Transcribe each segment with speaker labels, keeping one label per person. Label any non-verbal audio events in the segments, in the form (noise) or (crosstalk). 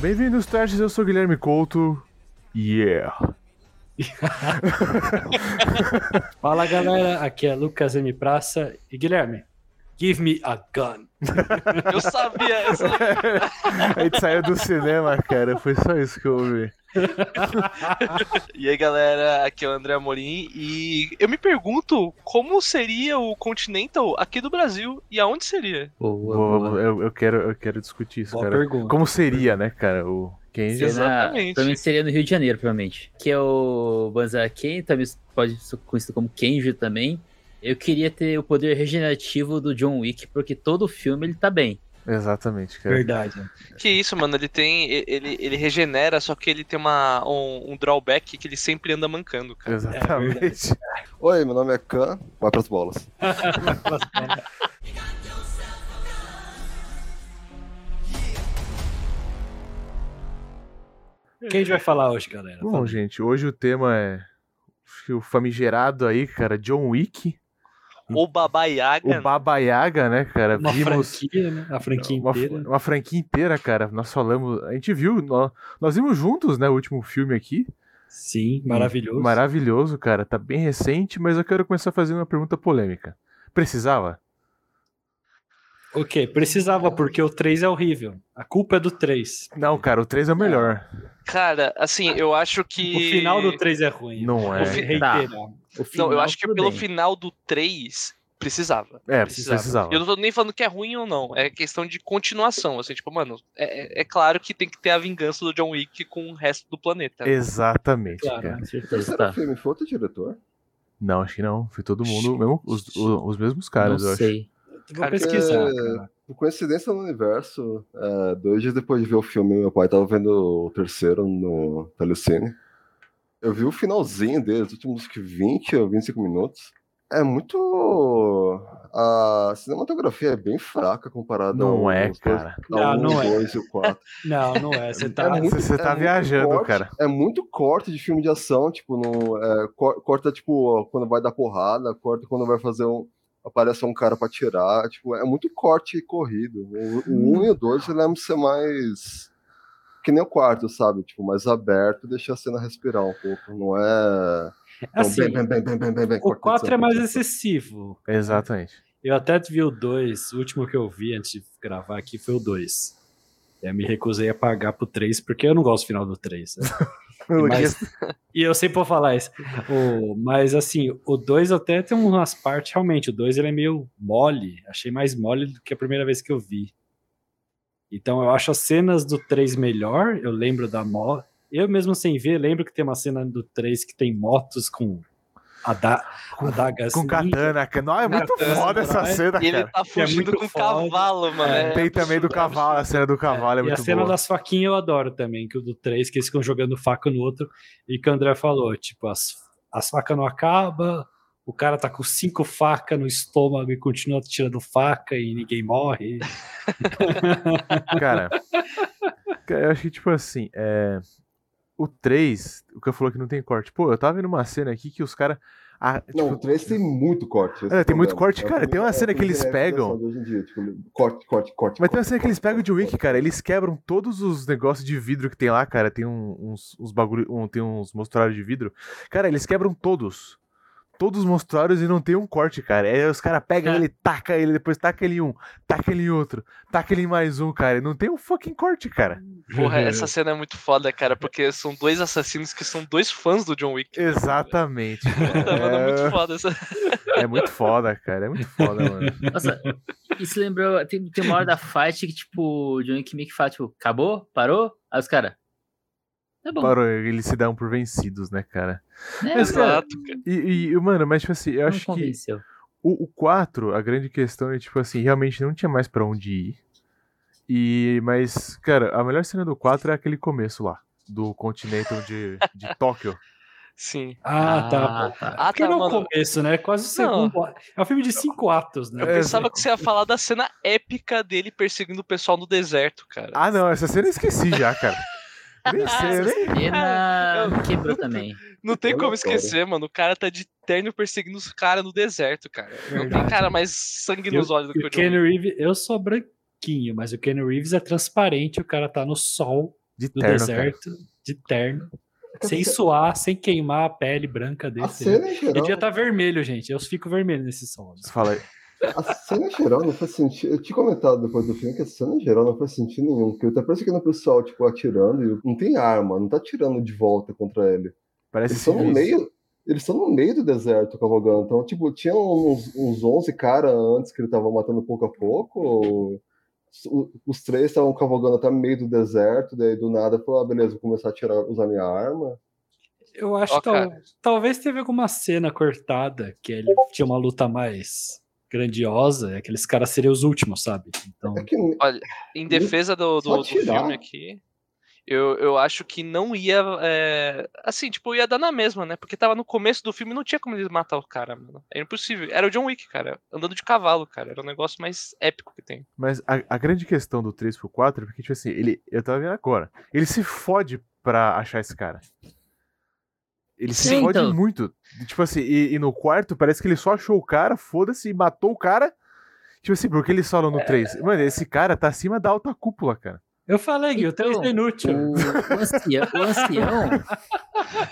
Speaker 1: Bem-vindos, Testes. Eu sou o Guilherme Couto. Yeah. (laughs)
Speaker 2: Fala galera, aqui é Lucas M. Praça e Guilherme. Give me a gun.
Speaker 3: Eu sabia, eu sabia. (laughs)
Speaker 1: A gente saiu do cinema, cara. Foi só isso que eu ouvi. (laughs)
Speaker 3: E aí, galera, aqui é o André Amorim e eu me pergunto como seria o Continental aqui do Brasil e aonde seria?
Speaker 2: Boa,
Speaker 1: Boa,
Speaker 2: boa.
Speaker 1: eu, eu quero, eu quero discutir isso,
Speaker 2: Boa
Speaker 1: cara.
Speaker 2: pergunta.
Speaker 1: Como seria, né, cara? O Kenji.
Speaker 3: Sim. Exatamente.
Speaker 4: Pra mim seria no Rio de Janeiro, provavelmente. Que é o Banzai Ken, também pode ser conhecido como Kenji também. Eu queria ter o poder regenerativo do John Wick, porque todo filme ele tá bem.
Speaker 1: Exatamente, cara.
Speaker 2: Verdade.
Speaker 3: Que isso, mano, ele tem. Ele, ele regenera, só que ele tem uma, um, um drawback que ele sempre anda mancando, cara.
Speaker 1: Exatamente.
Speaker 5: Oi, meu nome é Khan, vai pras bolas. (laughs)
Speaker 2: Quem a gente vai falar hoje, galera?
Speaker 1: Bom,
Speaker 2: Fala.
Speaker 1: gente, hoje o tema é acho que o famigerado aí, cara, John Wick,
Speaker 3: O Baba Yaga.
Speaker 1: o Baba Yaga, né, cara?
Speaker 2: Uma
Speaker 1: Vimos
Speaker 2: franquia, né? A franquia
Speaker 1: uma,
Speaker 2: inteira.
Speaker 1: uma franquia inteira, cara. Nós falamos, a gente viu, nós, nós vimos juntos, né, o último filme aqui.
Speaker 2: Sim, maravilhoso.
Speaker 1: Maravilhoso, cara. Tá bem recente, mas eu quero começar fazendo uma pergunta polêmica. Precisava?
Speaker 2: Ok, precisava, porque o 3 é horrível. A culpa é do 3.
Speaker 1: Não, cara, o 3 é o melhor.
Speaker 3: Cara, assim, eu acho que.
Speaker 2: O final do 3 é ruim.
Speaker 1: Não é.
Speaker 2: Vou reiterar.
Speaker 4: O
Speaker 3: Não,
Speaker 4: final,
Speaker 3: eu acho que pelo
Speaker 4: bem.
Speaker 3: final do 3 precisava.
Speaker 1: É,
Speaker 3: Precisava.
Speaker 1: precisava.
Speaker 3: Eu não tô nem falando que é ruim ou não, é questão de continuação. Assim, tipo, mano, é, é claro que tem que ter a vingança do John Wick com o resto do planeta.
Speaker 1: Exatamente,
Speaker 2: Claro,
Speaker 1: cara.
Speaker 5: O terceiro
Speaker 4: tá.
Speaker 5: filme foi outro diretor?
Speaker 1: Não, acho que não. Foi todo mundo, mesmo, os, os, os mesmos caras,
Speaker 4: não
Speaker 1: eu acho.
Speaker 2: Vou
Speaker 3: Cara,
Speaker 2: pesquisar,
Speaker 5: é-
Speaker 2: cara.
Speaker 5: Por coincidência no universo, é, dois dias depois de ver o filme, meu pai tava vendo o terceiro no Telecine. Eu vi o finalzinho dele, os últimos que 20 ou 25 minutos. É muito. A cinematografia é bem fraca comparada
Speaker 1: Não é, cara.
Speaker 5: Dois,
Speaker 2: Não, não
Speaker 5: 1,
Speaker 2: é.
Speaker 5: 2 e o 4. (laughs)
Speaker 2: Não, não é. Você tá.
Speaker 5: É muito-
Speaker 1: Você tá
Speaker 5: muito
Speaker 1: viajando,
Speaker 5: corte,
Speaker 1: cara.
Speaker 5: É muito corte de filme de ação, tipo, no, é, cor- corta, tipo, quando vai dar porrada, corta quando vai fazer um. Aparece um cara pra tirar, tipo, é muito corte corrido. O, o 1 e o 2 ele lembram ser mais. Que nem o quarto, sabe? Tipo, mais aberto, deixa a cena respirar um pouco. Não é.
Speaker 2: Assim,
Speaker 5: bem, bem, bem, bem, bem, bem, bem,
Speaker 2: o
Speaker 5: corte,
Speaker 2: 4 é mais excessivo.
Speaker 1: Exatamente.
Speaker 2: Eu até vi o 2, o último que eu vi antes de gravar aqui foi o 2. Eu me recusei a pagar pro 3, porque eu não gosto do final do 3. né? (laughs) Mas- e eu sempre vou falar isso. O- mas assim, o 2 até tem umas partes, realmente, o 2 ele é meio mole. Achei mais mole do que a primeira vez que eu vi. Então eu acho as cenas do 3 melhor, eu lembro da moto. Eu mesmo sem ver, lembro que tem uma cena do 3 que tem motos com ada
Speaker 1: Com-
Speaker 2: adagas.
Speaker 1: Com katana, cara. Não, é muito
Speaker 2: Katana,
Speaker 1: foda essa
Speaker 2: né?
Speaker 1: cena,
Speaker 3: E ele
Speaker 1: cara.
Speaker 3: tá fugindo
Speaker 2: muito
Speaker 3: com o cavalo, mano.
Speaker 2: É,
Speaker 3: é
Speaker 1: Tem também do cavalo, a cena do cavalo é,
Speaker 2: e
Speaker 1: muito
Speaker 2: a cena
Speaker 1: boa.
Speaker 2: das faquinhas eu adoro também, que o do 3, que eles ficam jogando faca no outro, e que o André falou, tipo, as, as facas não acabam, o cara tá com cinco facas no estômago e continua tirando faca e ninguém morre.
Speaker 1: Cara, (laughs) cara, eu acho que, tipo assim, é... o 3, o que eu falou que não tem corte. Pô, eu tava vendo uma cena aqui que os caras. Ah,
Speaker 5: Não,
Speaker 1: tipo,
Speaker 5: o 3 tem muito corte.
Speaker 1: É, tem muito
Speaker 5: problema.
Speaker 1: corte,
Speaker 5: É
Speaker 1: cara, tem uma
Speaker 5: é
Speaker 1: cena que eles pegam-
Speaker 5: dia, tipo, corte, corte, corte.
Speaker 1: Mas tem uma
Speaker 5: corte,
Speaker 1: cena que eles pegam de
Speaker 5: corte.
Speaker 1: cara. Eles quebram todos os negócios de vidro que tem lá, cara. Tem uns, uns bagulho. um- tem uns mostruários de vidro. Cara, eles quebram todos. Todos os mostruários e não tem um corte, cara. Aí os caras pegam
Speaker 2: É.
Speaker 1: ele, taca ele, depois taca ele em um, taca ele em outro, taca ele em mais um, cara. Não tem um fucking corte, cara.
Speaker 3: Porra, (laughs) essa cena é muito foda, cara, porque são dois assassinos que são dois fãs do John Wick.
Speaker 1: Exatamente.
Speaker 3: Puta, mano, é muito
Speaker 1: É,
Speaker 3: foda essa.
Speaker 1: é muito foda, cara. É muito foda, mano.
Speaker 4: Nossa, isso lembrou. Tem, tem uma hora da fight que, tipo, o John Wick meio que fala, tipo, acabou? Parou? Aí os caras. Tá bom.
Speaker 1: Parou, eles se dão por vencidos, né, cara?
Speaker 4: né,
Speaker 1: Mas,
Speaker 3: Exato, cara.
Speaker 1: E, e, mano, mas tipo assim, eu
Speaker 4: não
Speaker 1: acho que
Speaker 4: convenceu.
Speaker 1: O, o 4, a grande questão é, tipo assim, realmente não tinha mais pra onde ir. E, mas, cara, a melhor cena do 4 é aquele começo lá, do Continental de, de (laughs) Tóquio.
Speaker 3: Sim.
Speaker 2: Ah, tá.
Speaker 4: Ah, tá.
Speaker 3: Ah,
Speaker 2: Porque
Speaker 3: tá,
Speaker 2: não é o
Speaker 3: mano.
Speaker 2: começo, né? Quase o segundo. É um filme de cinco atos, né?
Speaker 3: Eu pensava que você ia falar da cena épica dele perseguindo o pessoal no deserto, cara.
Speaker 1: Ah, não, essa cena eu esqueci já, cara. Nem sei,
Speaker 4: essa
Speaker 1: nem.
Speaker 4: cena (laughs)
Speaker 3: eu-
Speaker 4: quebrou também.
Speaker 3: Não tem
Speaker 5: Eu
Speaker 3: como esquecer, mano. O cara tá de terno perseguindo os caras no deserto, cara. Não tem cara mais sangue nos olhos do que o
Speaker 2: Ken Reeves, eu sou branquinho, mas o Ken Reeves é transparente, o cara tá no sol
Speaker 1: De
Speaker 2: do
Speaker 1: terno,
Speaker 2: deserto, de terno, sem suar, sem queimar a pele branca dele.
Speaker 5: A cena em
Speaker 2: Ele
Speaker 5: geral,
Speaker 2: devia estar vermelho, gente. Eu fico vermelho nesse
Speaker 1: cara. Fala aí.
Speaker 5: A cena em geral não faz sentido. Eu tinha comentado depois do filme que a cena em geral não faz sentido nenhum. Porque tá parecendo o pessoal, tipo, atirando e não tem arma, não tá atirando de volta contra ele.
Speaker 1: Parece
Speaker 5: Eles estão no meio. Eles estão no meio do deserto cavalgando. Então, tipo, tinha uns, uns 11 caras antes que ele tava matando pouco a pouco. ou os- três estavam cavalgando até no meio do deserto, daí do nada falou, ah, beleza, vou começar a tirar, usar minha arma.
Speaker 2: Eu acho
Speaker 3: Ó,
Speaker 2: que tal- talvez teve alguma cena cortada que ele tinha uma luta mais grandiosa, e aqueles caras seriam os últimos, sabe? Então,
Speaker 5: É que
Speaker 3: Em defesa do, do, do filme aqui, eu, eu acho que não ia. é, assim, tipo, ia dar na mesma, né? Porque tava no começo do filme e não tinha como eles matar o cara, mano. É impossível. Era o John Wick, cara. Andando de cavalo, cara. Era o negócio mais épico que tem.
Speaker 1: Mas a, a grande questão do 3 pro 4 é porque, tipo assim, ele. Eu tava vendo agora. Ele se fode pra achar esse cara. Ele se
Speaker 4: Sim,
Speaker 1: fode
Speaker 4: então.
Speaker 1: muito. Tipo assim, e, e no quarto parece que ele só achou o cara, foda-se, e matou o cara. Tipo assim, porque eles falam no 3. Mano, esse cara tá acima da alta cúpula, cara.
Speaker 2: eu falei, Gui, o
Speaker 4: Então,
Speaker 2: 3 é inútil.
Speaker 4: O, o ancião, o ancião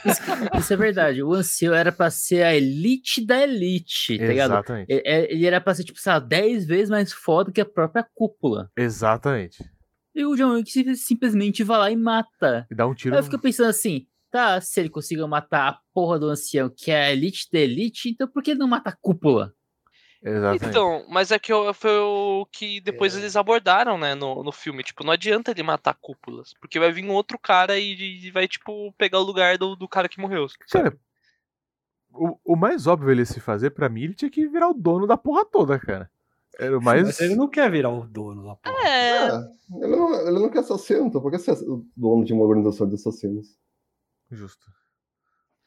Speaker 4: isso, isso é verdade. O ancião era pra ser a elite da elite, tá ligado?
Speaker 1: Exatamente.
Speaker 4: Ele, ele era pra ser, tipo, sei lá, 10 vezes mais foda que a própria cúpula.
Speaker 1: Exatamente.
Speaker 4: E o John Wick sim- simplesmente vai lá e mata.
Speaker 1: E dá um tiro.
Speaker 4: Aí eu
Speaker 1: no-
Speaker 4: fico pensando assim, tá, se ele conseguiu matar a porra do ancião, que é a elite da elite, então por que ele não mata a cúpula?
Speaker 1: Exatamente.
Speaker 3: Então, mas é que foi o que depois eles abordaram, né, no, no filme. Tipo, não adianta ele matar cúpulas. Porque vai vir um outro cara e, e vai, tipo, pegar o lugar do, do cara que morreu. sabe?
Speaker 1: Cara, o, o mais óbvio ele se fazer, pra mim, ele tinha que virar o dono da porra toda, cara. Era mais.
Speaker 2: Mas ele não quer virar o dono da porra.
Speaker 3: É,
Speaker 5: É, ele, não, ele não quer assassino, então por que ser o dono de uma organização de assassinos?
Speaker 1: Justo.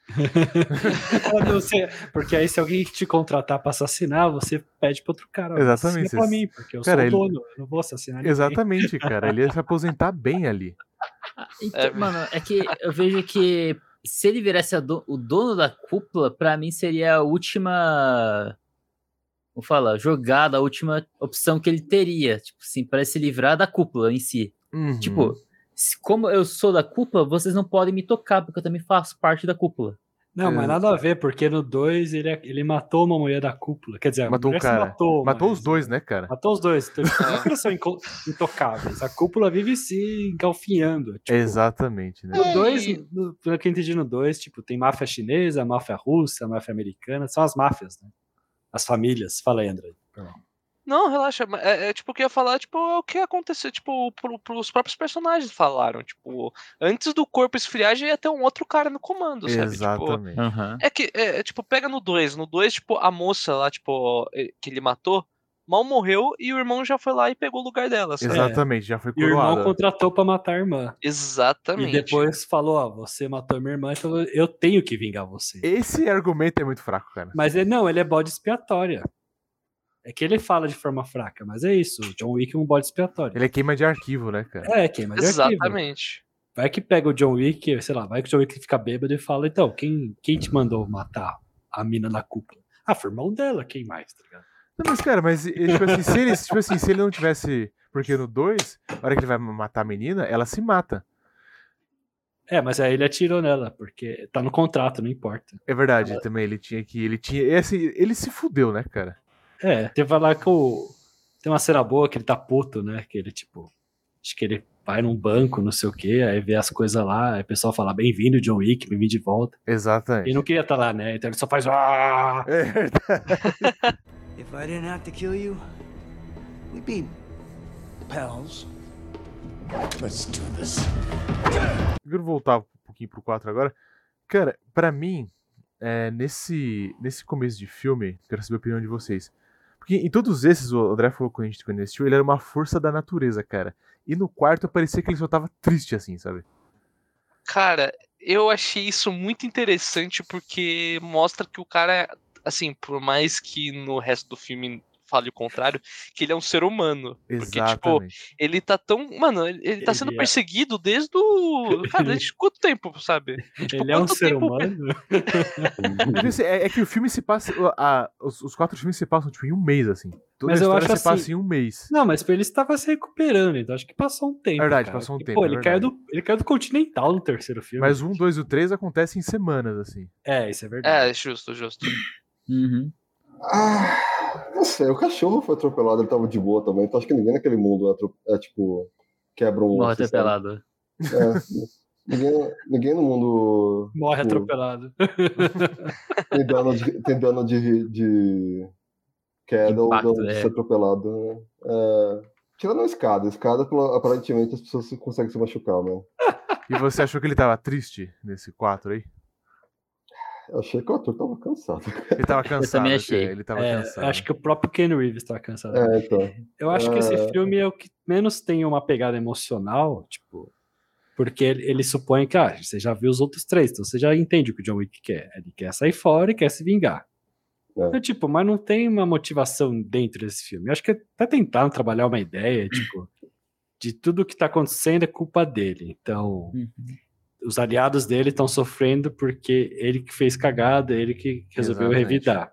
Speaker 1: (laughs)
Speaker 2: Ser- porque aí se alguém te contratar pra assassinar, você pede pra outro cara.
Speaker 1: Exatamente,
Speaker 2: pra
Speaker 1: você-
Speaker 2: mim, porque eu
Speaker 1: Cara,
Speaker 2: sou
Speaker 1: ele-
Speaker 2: dono, eu não vou assassinar ninguém.
Speaker 1: Exatamente, (laughs) cara. Ele ia se aposentar bem ali.
Speaker 4: Então,
Speaker 3: É,
Speaker 4: mano, é que eu vejo que se ele virasse a do- o dono da cúpula, pra mim seria a última. Vou falar, jogada, a última opção que ele teria. Tipo assim, pra se livrar da cúpula em si.
Speaker 1: Uhum.
Speaker 4: Tipo, como eu sou da cúpula, vocês não podem me tocar, porque eu também faço parte da cúpula.
Speaker 2: Não, mas
Speaker 1: É.
Speaker 2: nada a ver, porque no 2 ele, ele matou uma mulher da cúpula. Quer dizer, a
Speaker 1: Matou um
Speaker 2: se
Speaker 1: cara.
Speaker 2: matou.
Speaker 1: Matou
Speaker 2: mas-
Speaker 1: os dois, né, cara?
Speaker 2: Matou os dois. Então, (laughs) não é que eles são inco- intocáveis. A cúpula vive se engalfinhando. Tipo,
Speaker 1: Exatamente, né?
Speaker 2: No 2, pelo que eu entendi no 2, tipo, tem máfia chinesa, máfia russa, máfia americana, são as máfias, né? As famílias. Fala aí, André.
Speaker 3: Não, relaxa. É, é, tipo o que eu ia falar, tipo, é o que aconteceu, tipo, pro, pros próprios personagens falaram. Tipo, antes do corpo esfriar já ia ter um outro cara no comando, sabe? Tipo,
Speaker 1: Exatamente.
Speaker 3: é que, é, é, tipo, pega no 2. No 2, tipo, a moça lá, tipo, que ele matou, mal morreu e o irmão já foi lá e pegou o lugar dela, sabe?
Speaker 1: Exatamente, já foi
Speaker 2: E o irmão contratou pra matar a irmã.
Speaker 3: Exatamente.
Speaker 2: E depois falou, ó, você matou minha irmã, então eu tenho que vingar você.
Speaker 1: Esse argumento é muito fraco, cara.
Speaker 2: Mas ele não, ele é bode expiatória. É que ele fala de forma fraca, mas é isso. O John Wick é um bode expiatório.
Speaker 1: Ele é queima de arquivo, né, cara?
Speaker 2: É, queima de arquivo.
Speaker 3: Exatamente.
Speaker 2: Vai que pega o John Wick, sei lá, vai que o John Wick fica bêbado e fala, então, quem, quem te mandou matar a mina na cúpula? Ah, foi o irmão dela, quem mais, tá ligado?
Speaker 1: Não, mas, cara, mas tipo assim, se ele, tipo assim, se ele não tivesse. Porque no 2, a hora que ele vai matar a menina, ela se mata.
Speaker 2: É, mas aí ele atirou nela, porque tá no contrato, não importa.
Speaker 1: É verdade, também. Ele tinha que. Ele tinha. Esse, ele se fudeu, né, cara?
Speaker 2: É, teve lá que o. Tem uma cena boa que ele tá puto, né? Que ele, tipo. Acho que ele vai num banco, não sei o quê, aí vê as coisas lá, aí o pessoal fala, bem-vindo, John Wick, bem-vindo de volta.
Speaker 1: Exatamente.
Speaker 2: Ele não queria estar lá, né? Então ele só faz. "Ah!"
Speaker 1: É verdade. (laughs)
Speaker 6: If I didn't have to kill you, we'd be pals. Let's do this.
Speaker 1: Eu quero voltar um pouquinho pro 4 agora. Cara, pra mim, é, nesse, nesse começo de filme, quero saber a opinião de vocês. Porque em todos esses, o André falou quando a gente quando assistiu, ele era uma força da natureza, cara. E no quarto parecia que ele só tava triste, assim, sabe?
Speaker 3: Cara, eu achei isso muito interessante porque mostra que o cara, assim, por mais que no resto do filme fale o contrário, que ele é um ser humano. Porque, tipo,
Speaker 1: Exatamente.
Speaker 3: ele tá tão. Mano, ele, ele tá sendo
Speaker 2: Ele é.
Speaker 3: perseguido desde o. Cara, desde (laughs) quanto tempo, sabe? Tipo,
Speaker 2: Ele é um ser
Speaker 3: tempo-
Speaker 2: humano.
Speaker 1: Assim, É, é que o filme se passa. a- os, os quatro filmes se passam, tipo, em um mês, assim. Toda
Speaker 2: Mas
Speaker 1: a
Speaker 2: eu acho
Speaker 1: se passa
Speaker 2: assim-
Speaker 1: em um mês.
Speaker 2: Não, mas ele estava se recuperando, então acho que passou um tempo.
Speaker 1: Verdade,
Speaker 2: cara.
Speaker 1: passou um tempo,
Speaker 2: Pô,
Speaker 1: é
Speaker 2: ele, caiu do, ele caiu do Continental no terceiro filme.
Speaker 1: Mas um, dois e o três acontecem em semanas, assim.
Speaker 2: É, isso é verdade.
Speaker 3: É, justo, justo.
Speaker 4: Uhum.
Speaker 5: Ah, não sei, o cachorro foi atropelado, ele tava de boa também, então acho que ninguém naquele mundo é, é, tipo, quebra um
Speaker 4: Morre atropelado.
Speaker 5: É, ninguém, ninguém no mundo
Speaker 2: Morre
Speaker 5: tipo,
Speaker 2: atropelado. (laughs)
Speaker 5: tem dano de, tem dano de, de queda
Speaker 4: Impacto,
Speaker 5: ou dano de
Speaker 4: é.
Speaker 5: ser atropelado. né? É, tirando a escada, a escada aparentemente as pessoas conseguem se machucar, né?
Speaker 1: E você achou que ele tava triste nesse quatro aí?
Speaker 5: Eu achei que o ator tava cansado.
Speaker 1: Ele tava (laughs) cansado.
Speaker 4: também
Speaker 1: assim,
Speaker 4: achei.
Speaker 1: Ele tava
Speaker 2: É,
Speaker 1: cansado.
Speaker 2: acho que o próprio Ken Reeves estava cansado.
Speaker 5: É, então.
Speaker 2: Eu acho que esse
Speaker 5: É.
Speaker 2: filme é o que menos tem uma pegada emocional, tipo, porque ele, ele supõe que, ah, você já viu os outros três, então você já entende o que o John Wick quer. Ele quer sair fora e quer se vingar.
Speaker 5: É.
Speaker 2: Então, tipo, mas não tem uma motivação dentro desse filme. Eu acho que tá tentando trabalhar uma ideia, tipo, de tudo que tá acontecendo é culpa dele. Então,
Speaker 4: Uhum.
Speaker 2: Os aliados dele estão sofrendo porque ele que fez cagada, ele que resolveu
Speaker 1: Exatamente.
Speaker 2: revidar.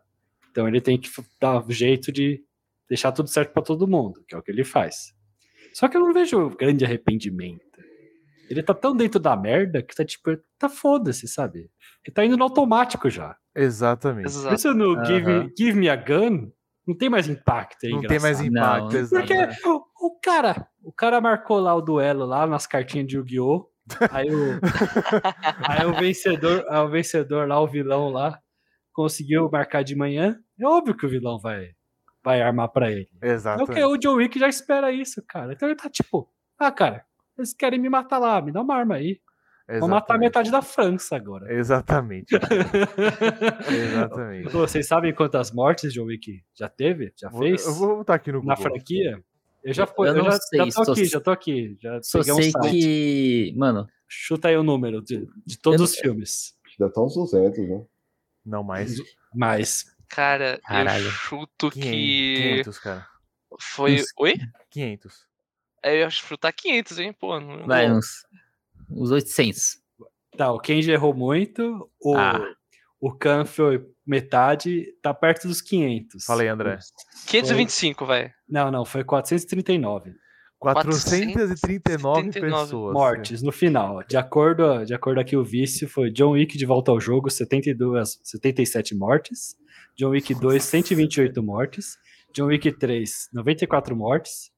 Speaker 2: Então ele tem que dar um jeito de deixar tudo certo pra todo mundo, que é o que ele faz. Só que eu não vejo grande arrependimento. Ele tá tão dentro da merda que tá tipo, tá foda-se, sabe? Ele tá indo no automático já.
Speaker 1: Exatamente.
Speaker 2: Isso no Give,
Speaker 4: Aham.
Speaker 2: Give Me a Gun não tem mais impacto. É
Speaker 1: Não tem mais impacto,
Speaker 4: Não,
Speaker 1: exato.
Speaker 2: Porque o, o cara, o cara marcou lá o duelo lá nas cartinhas de Yu-Gi-Oh! Aí o, (laughs) aí o vencedor, aí o vencedor lá, o vilão lá, conseguiu marcar de manhã. É óbvio que o vilão vai, vai armar pra ele. É o
Speaker 1: Exatamente.
Speaker 2: que o John Wick já espera isso, cara. Então ele tá tipo, ah, cara, eles querem me matar lá, me dá uma arma aí. Vou matar
Speaker 1: Exatamente.
Speaker 2: metade da França agora.
Speaker 1: Exatamente. (laughs) Exatamente.
Speaker 2: Pô, Vocês sabem quantas mortes John Wick já teve? Já fez?
Speaker 1: Eu vou botar aqui no
Speaker 2: na
Speaker 1: Google.
Speaker 2: franquia? Eu já fui,
Speaker 4: Eu
Speaker 2: eu,
Speaker 4: não
Speaker 2: já,
Speaker 4: sei,
Speaker 2: já tô
Speaker 4: só
Speaker 2: aqui,
Speaker 4: sei-
Speaker 2: já tô aqui. Já
Speaker 4: Só
Speaker 2: um
Speaker 4: sei
Speaker 2: site.
Speaker 4: que. Mano,
Speaker 2: Chuta aí o número de, de todos
Speaker 4: Eu
Speaker 2: os filmes.
Speaker 5: Deve estar uns 200, né?
Speaker 1: Não mais.
Speaker 2: Mais.
Speaker 3: Cara,
Speaker 4: Caralho.
Speaker 3: eu chuto
Speaker 1: 500,
Speaker 3: que
Speaker 1: 500, cara.
Speaker 3: foi.
Speaker 4: Uns-
Speaker 3: Oi?
Speaker 1: 500.
Speaker 3: É, eu acho que chutar 500, hein? Pô, não...
Speaker 4: vai uns. Uns 800.
Speaker 2: Tá, o Kenji errou muito. O,
Speaker 4: Ah.
Speaker 2: o Khan foi metade. Tá perto dos 500.
Speaker 1: Fala aí, André.
Speaker 3: 525, vai.
Speaker 2: Não, não, foi 439
Speaker 1: 439
Speaker 3: 439
Speaker 1: pessoas.
Speaker 2: mortes no final. De acordo, de acordo aqui o vício, foi John Wick de volta ao jogo, 72, 77 mortes. John Wick 2, 128 mortes. John Wick 3, 94 mortes.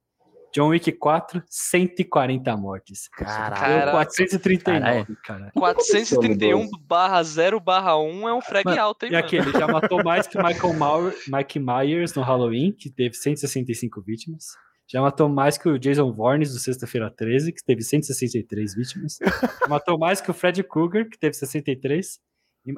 Speaker 2: John Wick 4, 140 mortes.
Speaker 1: Caralho.
Speaker 2: Deu
Speaker 3: Caraca.
Speaker 2: 439, cara.
Speaker 3: 431 barra 0 barra 1 é um frag
Speaker 4: Mano,
Speaker 3: alto, hein,
Speaker 2: E
Speaker 3: mano?
Speaker 2: aqui, ele já matou (laughs) mais que Michael Mauer, Mike Myers no Halloween, que teve 165 vítimas. Já matou mais que o Jason Voorhees do Sexta-feira 13, que teve 163 vítimas. Já (laughs) matou mais que o Fred Krueger, que teve 63.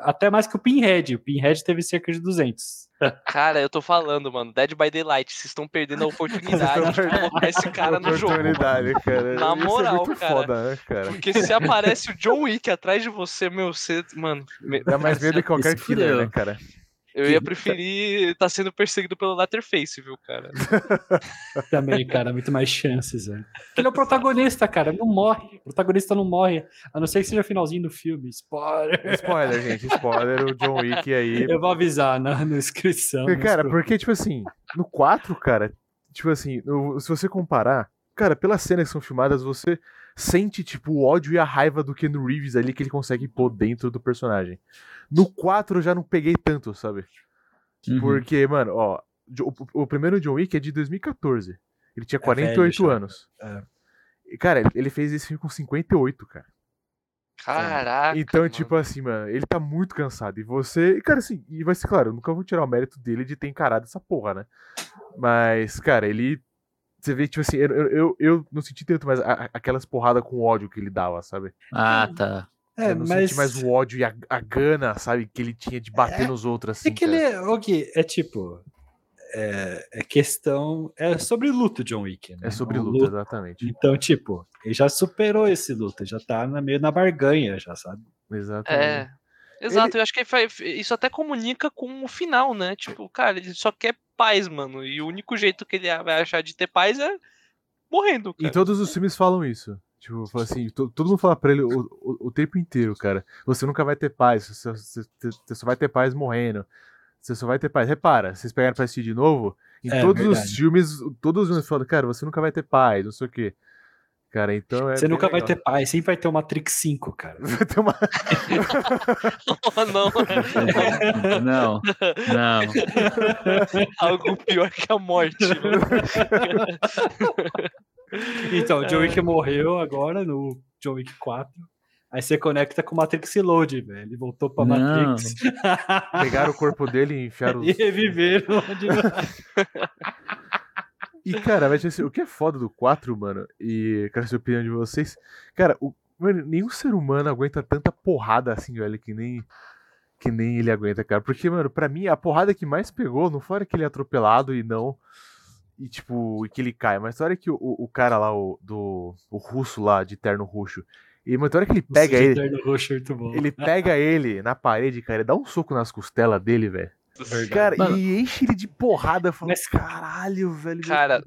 Speaker 2: Até mais que o Pinhead. O Pinhead teve cerca de 200.
Speaker 3: Cara, eu tô falando, mano. Dead by Daylight, vocês estão perdendo a oportunidade de colocar esse cara no jogo. mano.
Speaker 1: Oportunidade, cara.
Speaker 3: Na
Speaker 1: Isso
Speaker 3: moral,
Speaker 1: é muito
Speaker 3: cara.
Speaker 1: foda, né, cara?
Speaker 3: Porque se aparece o John Wick atrás de você, meu, você. Mano, me-
Speaker 1: Dá mais medo que qualquer killer, né, cara?
Speaker 3: Eu ia preferir estar sendo perseguido pelo Letterface, viu, cara? (laughs)
Speaker 2: Também, cara, muito mais chances, velho. Ele é o protagonista, cara, não morre. O protagonista não morre, a não ser que seja o finalzinho do filme. Spoiler.
Speaker 1: Spoiler, gente. Spoiler, o John Wick aí.
Speaker 2: Eu vou avisar na, na inscrição.
Speaker 1: Porque, Cara,
Speaker 2: mas-
Speaker 1: porque, tipo assim, no 4, cara, tipo assim, no- se você comparar, cara, pelas cenas que são filmadas, você sente, tipo, o ódio e a raiva do Ken Reeves ali que ele consegue pôr dentro do personagem. No 4 eu já não peguei tanto, sabe?
Speaker 4: Uhum.
Speaker 1: Porque, mano, ó, o, o primeiro John Wick é de 2014. Ele tinha
Speaker 2: É velho
Speaker 1: 48 anos.
Speaker 2: É.
Speaker 1: E, Cara, ele- ele fez esse filme com 58, cara.
Speaker 3: Caraca.
Speaker 1: Então,
Speaker 3: mano.
Speaker 1: tipo assim, mano, ele tá muito cansado. E você. E, cara, assim, e vai ser claro, eu nunca vou tirar o mérito dele de ter encarado essa porra, né? Mas, cara, ele. Você vê, tipo assim, eu, eu, eu- eu não senti tanto a- a- aquelas porradas com ódio que ele dava, sabe?
Speaker 4: Ah, tá.
Speaker 2: É,
Speaker 1: eu não
Speaker 2: mas
Speaker 1: senti mais o ódio e a, a gana, sabe? Que ele tinha de bater nos outros, assim.
Speaker 2: é que
Speaker 1: cara.
Speaker 2: ele é, ô, Gui, é tipo, é, é questão, é sobre luto, John Wick, né?
Speaker 1: É sobre
Speaker 2: Um
Speaker 1: luta, exatamente.
Speaker 2: Então, tipo, ele já superou esse luto, já tá na- meio na barganha, já sabe?
Speaker 1: Exatamente.
Speaker 3: É. Exato, eu acho que isso até comunica com o final, né? Tipo, cara, ele só quer paz, mano. E o único jeito que ele vai achar de ter paz é morrendo, cara.
Speaker 1: todos os filmes falam isso. Tipo, fala assim, to- todo mundo fala pra ele o, o, o tempo inteiro, cara. Você nunca vai ter paz, você, você- você só vai ter paz morrendo. Você só vai ter paz. Repara, vocês pegaram pra assistir de novo, em
Speaker 2: É,
Speaker 1: todos
Speaker 2: verdade.
Speaker 1: os filmes, todos os filmes falam, cara, você nunca vai ter paz, não sei o quê. Cara, então é.
Speaker 2: Você nunca vai
Speaker 1: legal.
Speaker 2: ter paz, sempre vai ter o Matrix 5, cara.
Speaker 1: Vai ter uma. (laughs)
Speaker 3: Oh, não,
Speaker 4: Não, não. (laughs)
Speaker 3: algo pior que a morte.
Speaker 2: Então, o John Wick morreu agora no John Wick 4. Aí você conecta com o Matrix Reload, velho. Ele voltou pra
Speaker 4: Não.
Speaker 2: Matrix.
Speaker 1: Pegaram o corpo dele e enfiaram os. (laughs)
Speaker 2: e reviveram.
Speaker 1: E, cara, mas, assim, o que é foda do 4, mano, e quero saber a opinião de vocês. Cara, o, mano, nenhum ser humano aguenta tanta porrada assim, velho, que nem. Que nem ele aguenta, cara. Porque, mano, pra mim, a porrada que mais pegou não foi a hora que ele é atropelado e não. E, tipo, e que ele cai, mas a hora que o, o cara lá, o, do, o russo lá, de terno roxo, e, mano, a hora que ele pega ele.
Speaker 2: Roxo é.
Speaker 1: Ele pega ele na parede, cara, e dá um soco nas costelas dele, velho.
Speaker 2: Verdade.
Speaker 1: Cara,
Speaker 4: Mano.
Speaker 1: e enche ele de porrada. Fala,
Speaker 2: Mas-
Speaker 1: caralho, velho.
Speaker 3: Cara,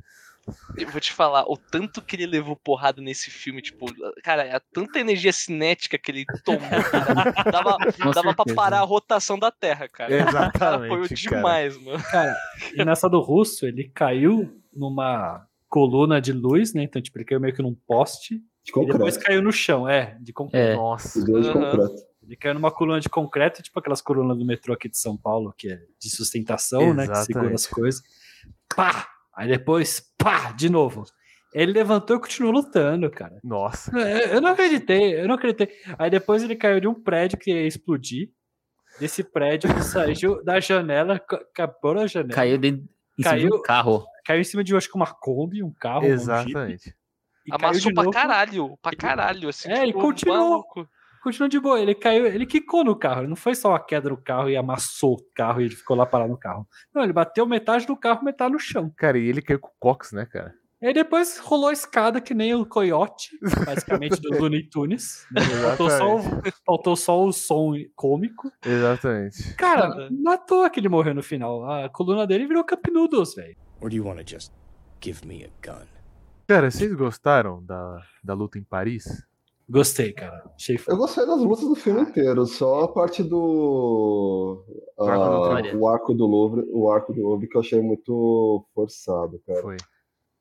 Speaker 3: eu vou te falar, o tanto que ele levou porrada nesse filme, tipo, cara, é tanta energia cinética que ele tomou, cara, (laughs) dava,
Speaker 4: Com
Speaker 3: dava pra parar a rotação da Terra, cara. (laughs) O cara foi
Speaker 1: Exatamente, cara.
Speaker 3: demais, mano.
Speaker 2: Cara, e nessa do Russo, ele caiu numa coluna de luz, né? Então, tipo, ele caiu meio que num poste.
Speaker 5: De
Speaker 2: E depois caiu no chão, é, de concreto.
Speaker 4: É.
Speaker 1: Nossa.
Speaker 5: Os dois de concreto.
Speaker 2: Ele caiu numa coluna de concreto, tipo aquelas colunas do metrô aqui de São Paulo, que é de sustentação, né? Que segura as
Speaker 1: Exatamente.
Speaker 2: coisas. Pá! Aí depois, pá! De novo. Ele levantou e continuou lutando, cara.
Speaker 1: Nossa.
Speaker 2: É, Eu não acreditei, eu não acreditei. Aí depois ele caiu de um prédio que ia explodir. Desse prédio ele saiu da janela, ca- acabou na janela.
Speaker 4: Caiu dentro, em cima de
Speaker 2: Caiu-
Speaker 4: um carro.
Speaker 2: Caiu em cima de, eu acho que uma Kombi, um carro. um Jeep,
Speaker 1: Exatamente.
Speaker 2: e caiu
Speaker 3: Amassou pra
Speaker 2: novo.
Speaker 3: caralho, pra caralho, assim.
Speaker 2: É, e
Speaker 3: tipo,
Speaker 2: continuou.
Speaker 3: maluco.
Speaker 2: Continuou de boa. Ele caiu, ele quicou no carro. Não foi só uma queda no carro e amassou o carro e ele ficou lá parado no carro. Não, ele bateu metade do carro, metade no chão.
Speaker 1: Cara, e ele caiu com o Cox, né, cara?
Speaker 2: Aí depois rolou a escada que nem o coiote, (laughs) basicamente do Looney Tunes. Faltou só, o, faltou só o som cômico.
Speaker 1: Exatamente.
Speaker 2: Cara, não à toa que ele morreu no final. A coluna dele virou Cup Noodles, velho.
Speaker 6: Or do you want to just give me a gun?
Speaker 1: Cara, vocês gostaram da, da luta em Paris?
Speaker 2: Gostei, cara. Achei
Speaker 5: Eu
Speaker 2: foda.
Speaker 5: gostei das lutas do filme inteiro, só a parte do.
Speaker 1: Do arco
Speaker 5: ah,
Speaker 4: Louvre.
Speaker 5: o arco do Louvre, o arco do Louvre que eu achei muito forçado, cara.
Speaker 1: Foi.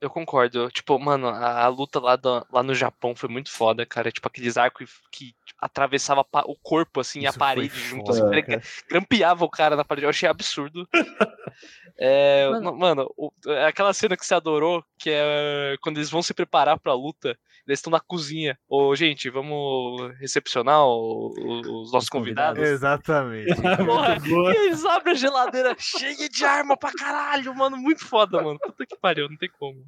Speaker 3: Eu concordo. Tipo, mano, a, a luta lá, do- lá no Japão foi muito foda, cara. Tipo, aqueles arcos que atravessava o corpo, assim, e a
Speaker 1: Isso foi
Speaker 3: parede junto, assim,
Speaker 5: É,
Speaker 3: grampeava o cara na parede. Eu achei absurdo. (laughs) É,
Speaker 4: Mano.
Speaker 3: ma- mano, o- é aquela cena que você adorou, que é quando eles vão se preparar pra luta, eles estão na cozinha. Ô, gente, vamos recepcionar o- o- os nossos convidados.
Speaker 1: Exatamente. (laughs)
Speaker 3: Porra, e (laughs) eles abrem a geladeira cheia de arma pra caralho, mano. Muito foda, mano. Puta que pariu, não tem como.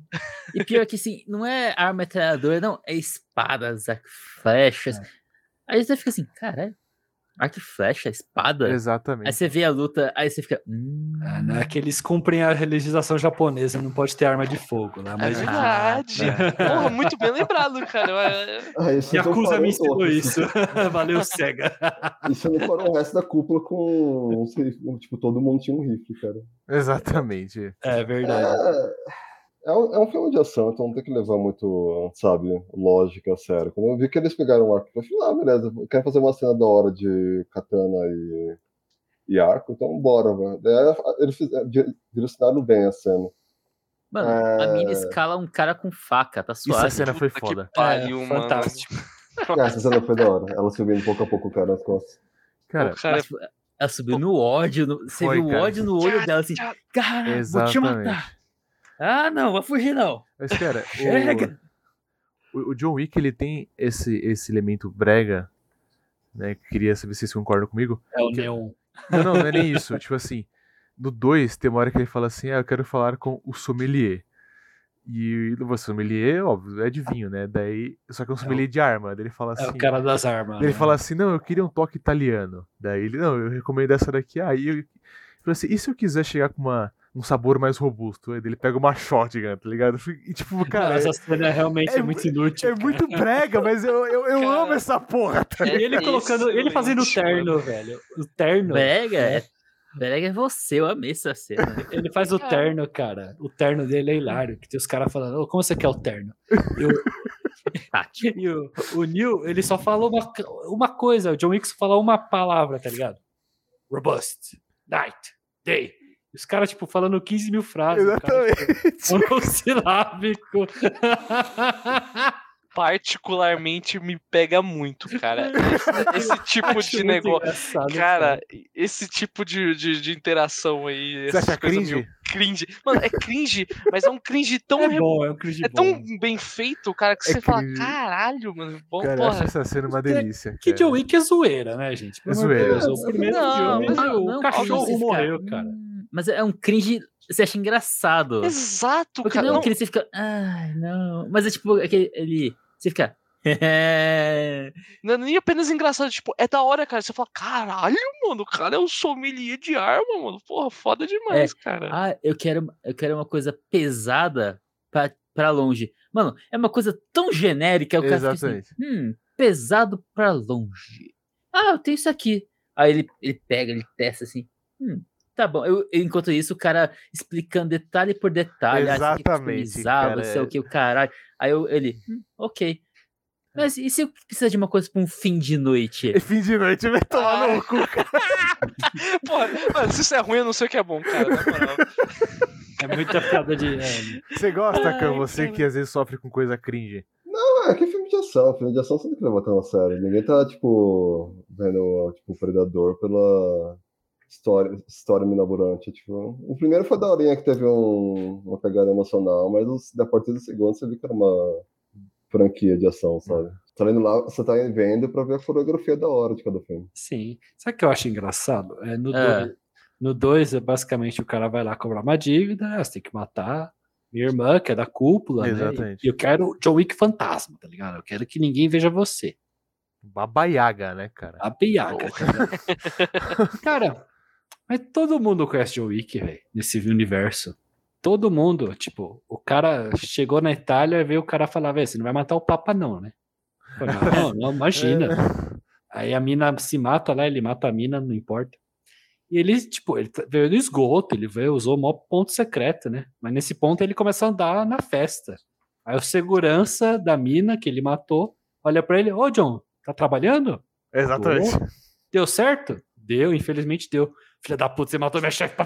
Speaker 4: E pior que assim, não é arma metralhadora, não, é espadas, e flechas. Aí você fica assim, caralho, arco e flecha, espada. Aí
Speaker 1: Exatamente.
Speaker 4: você vê a luta, aí você fica. Hum,
Speaker 2: Ah, não é que eles cumprem a legislação japonesa, não pode ter arma de fogo lá.
Speaker 3: É
Speaker 2: Mas
Speaker 3: verdade. Porra, muito bem lembrado, cara. Eu-
Speaker 5: Ah, isso
Speaker 2: E
Speaker 5: parou
Speaker 2: me ensinou
Speaker 5: outro.
Speaker 2: isso. (laughs) Valeu, cega.
Speaker 5: Isso não parou o resto da cúpula com. Tipo, todo mundo tinha um rifle, cara.
Speaker 1: Exatamente.
Speaker 2: É verdade.
Speaker 5: É, é, um, é um filme de ação, então não tem que levar muito, sabe, lógica a sério. Quando eu vi que eles pegaram o arco, eu falei, ah, beleza, quero fazer uma cena da hora de katana e, e arco, então bora, velho. Eles direcionaram bem a cena.
Speaker 4: Mano, a
Speaker 5: É.
Speaker 4: mina escala um cara com faca, tá suave.
Speaker 1: a cena foi
Speaker 3: Puta que
Speaker 1: foda.
Speaker 3: pariu,
Speaker 2: É,
Speaker 3: mano.
Speaker 2: fantástico.
Speaker 5: Ah, (laughs) essa cena foi da hora. Ela subindo pouco a pouco o cara nas costas.
Speaker 1: Cara,
Speaker 3: cara
Speaker 4: ela subiu no ódio, no- você
Speaker 1: Foi,
Speaker 4: viu o ódio no olho dela assim, cara, vou te matar. Ah, não, vai fugir não.
Speaker 1: Mas, cara, (laughs)
Speaker 4: Chega.
Speaker 1: o, o John Wick, ele tem esse, esse elemento brega, né? que Queria saber se vocês concordam comigo.
Speaker 2: É o Neon.
Speaker 1: Não, não, não é nem isso. tipo assim, no 2 tem uma hora que ele fala assim, ah, eu quero falar com o sommelier. E o sommelier, óbvio, é de vinho, né? Daí, só que é um sommelier de arma. Daí ele fala
Speaker 2: É
Speaker 1: assim...
Speaker 2: o cara das armas.
Speaker 1: Daí ele
Speaker 2: né?
Speaker 1: fala assim, não, eu queria um toque italiano. Daí ele, não, eu recomendo essa daqui. Aí eu, ele falou assim, e se eu quiser chegar com uma, um sabor mais robusto? Aí ele pega uma shotgun, tá ligado? E tipo, cara,
Speaker 2: Essa cena realmente é,
Speaker 1: é
Speaker 2: muito inútil.
Speaker 1: é muito brega, mas eu, eu, eu
Speaker 3: Cara,
Speaker 1: amo essa porra, tá
Speaker 2: E ele colocando, ele fazendo o terno, velho. O terno.
Speaker 4: Brega, é. Brega é você, eu amei essa cena.
Speaker 2: Ele faz o terno, cara. O terno dele é hilário. Que tem os caras falando, "Ô, como você quer o terno? E o, (laughs) e o, o Neil, ele só falou uma, uma coisa. O John Wick só falou uma palavra, tá ligado? Robust, night, day. Os caras, tipo, falando 15 mil frases. o cara,
Speaker 1: Exatamente.
Speaker 2: tipo, Monossilábico. (laughs)
Speaker 3: Particularmente me pega muito, cara. Esse, esse (laughs) tipo
Speaker 2: Acho
Speaker 3: de negócio.
Speaker 2: engraçado,
Speaker 3: Cara, esse tipo de, de, de interação aí.
Speaker 1: Você acha cringe?
Speaker 3: meio cringe. Mano, é cringe, mas é um cringe tão.
Speaker 2: É bom, é um cringe
Speaker 3: É
Speaker 2: bom.
Speaker 3: tão bem feito, cara, que
Speaker 1: É
Speaker 3: você fala,
Speaker 1: cringe.
Speaker 3: caralho, mano. Bom,
Speaker 1: Cara,
Speaker 3: porra.
Speaker 1: essa cena uma delícia.
Speaker 2: Que
Speaker 1: cara.
Speaker 2: John Wick é zoeira, né, gente? Pelo
Speaker 1: É zoeira.
Speaker 2: Deus, O primeiro
Speaker 3: Não,
Speaker 2: filme,
Speaker 3: mas
Speaker 2: o
Speaker 4: não,
Speaker 2: cachorro morreu, cara.
Speaker 4: Mas é um cringe, você acha engraçado.
Speaker 3: Exato,
Speaker 4: Porque
Speaker 3: cara.
Speaker 4: não é um cringe, você fica, ai, não. Mas é tipo, aquele, ele, você fica,
Speaker 3: não é nem apenas engraçado, tipo, é da hora, cara. Você fala, caralho, mano, o cara é um sommelier de arma, mano. Porra, foda demais, cara.
Speaker 4: ah, eu quero, eu quero uma coisa pesada pra, pra longe. Mano, é uma coisa tão genérica, o cara assim,
Speaker 1: Exatamente.
Speaker 4: hum, pesado pra longe. Ah, eu tenho isso aqui. Aí ele, ele pega, ele testa assim, hum, tá bom. Eu, enquanto isso, o cara explicando detalhe por detalhe, aqui
Speaker 1: Exatamente,
Speaker 4: customizava,
Speaker 1: cara,
Speaker 4: sei
Speaker 1: é.
Speaker 4: é o que, o caralho. Aí eu, ele, hum, ok. Mas e se eu precisar de uma coisa pra um fim de noite?
Speaker 1: E (laughs) fim de noite vai tomar
Speaker 3: Ah.
Speaker 1: no cu, (laughs) cara.
Speaker 3: Porra, mano, se isso é ruim, eu não sei o que é bom, cara.
Speaker 2: É muita piada de. é,
Speaker 1: Você gosta,
Speaker 4: Ai,
Speaker 1: Cam? Você
Speaker 4: cara.
Speaker 1: que às vezes sofre com coisa cringe.
Speaker 5: Não, é que é filme de ação. Filme de ação você tem que levar tão a sério. Ninguém tá, tipo, vendo tipo, o Predador pela história, história minaburante. Tipo, o primeiro foi da horinha que teve um- uma pegada emocional, mas os, da partir do segundo você viu que era uma franquia de ação, sabe? Você tá indo lá, você tá vendo pra ver a coreografia da hora de cada filme.
Speaker 2: Sim. Sabe o que eu acho engraçado? É, no
Speaker 4: Ah.
Speaker 2: 2 no dois, é basicamente o cara vai lá cobrar uma dívida, ah, você tem que matar minha irmã, que é da cúpula, né?
Speaker 1: Exatamente.
Speaker 2: E eu quero John Wick fantasma, tá ligado? Eu quero que ninguém veja você.
Speaker 1: Babaiaga, né, cara?
Speaker 2: A piaca. tá ligado? cara, mas todo mundo conhece John Wick, velho, nesse universo. Todo mundo, tipo, o cara chegou na Itália e veio o cara falar, velho, você não vai matar o Papa não, né? Não, não, (laughs) imagina. Aí a mina se mata lá, ele mata a mina, não importa. E ele, tipo, ele veio do esgoto, ele veio, usou o maior ponto secreto, né? Mas nesse ponto ele começa a andar na festa. Aí o segurança da mina que ele matou olha pra ele, ô John, tá trabalhando?
Speaker 1: Exatamente.
Speaker 2: Deu certo? Deu, infelizmente deu. Filha da puta, você matou minha chefe. (laughs)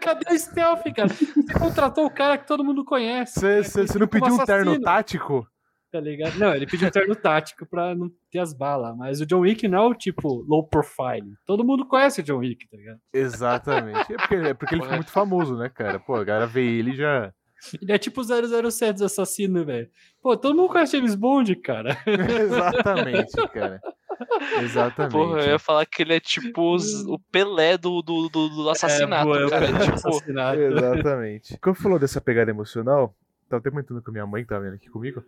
Speaker 2: Cadê o stealth, cara? Você contratou o cara que todo mundo conhece.
Speaker 1: Você
Speaker 2: né?
Speaker 1: não
Speaker 2: como
Speaker 1: pediu um terno
Speaker 2: assassino,
Speaker 1: tático?
Speaker 2: Tá ligado? Não, ele pediu um terno tático pra não ter as balas. Mas o John Wick não é o tipo low profile. Todo mundo conhece o John Wick, tá ligado?
Speaker 1: Exatamente. É porque, é porque ele ficou muito famoso, né, cara? Pô, a galera vê ele e já.
Speaker 2: Ele é tipo 007 dos assassinos, velho. Pô, todo mundo conhece James Bond, cara. (laughs)
Speaker 1: Exatamente, cara. Exatamente.
Speaker 3: Porra, eu ia falar que ele é tipo os- o Pelé do, do, do, do assassinato,
Speaker 2: boa, eu
Speaker 3: cara.
Speaker 2: quero
Speaker 3: Tipo,
Speaker 2: assassinato.
Speaker 1: Exatamente. Quando falou dessa pegada emocional, tava até comentando com a minha mãe, que tava vendo aqui comigo.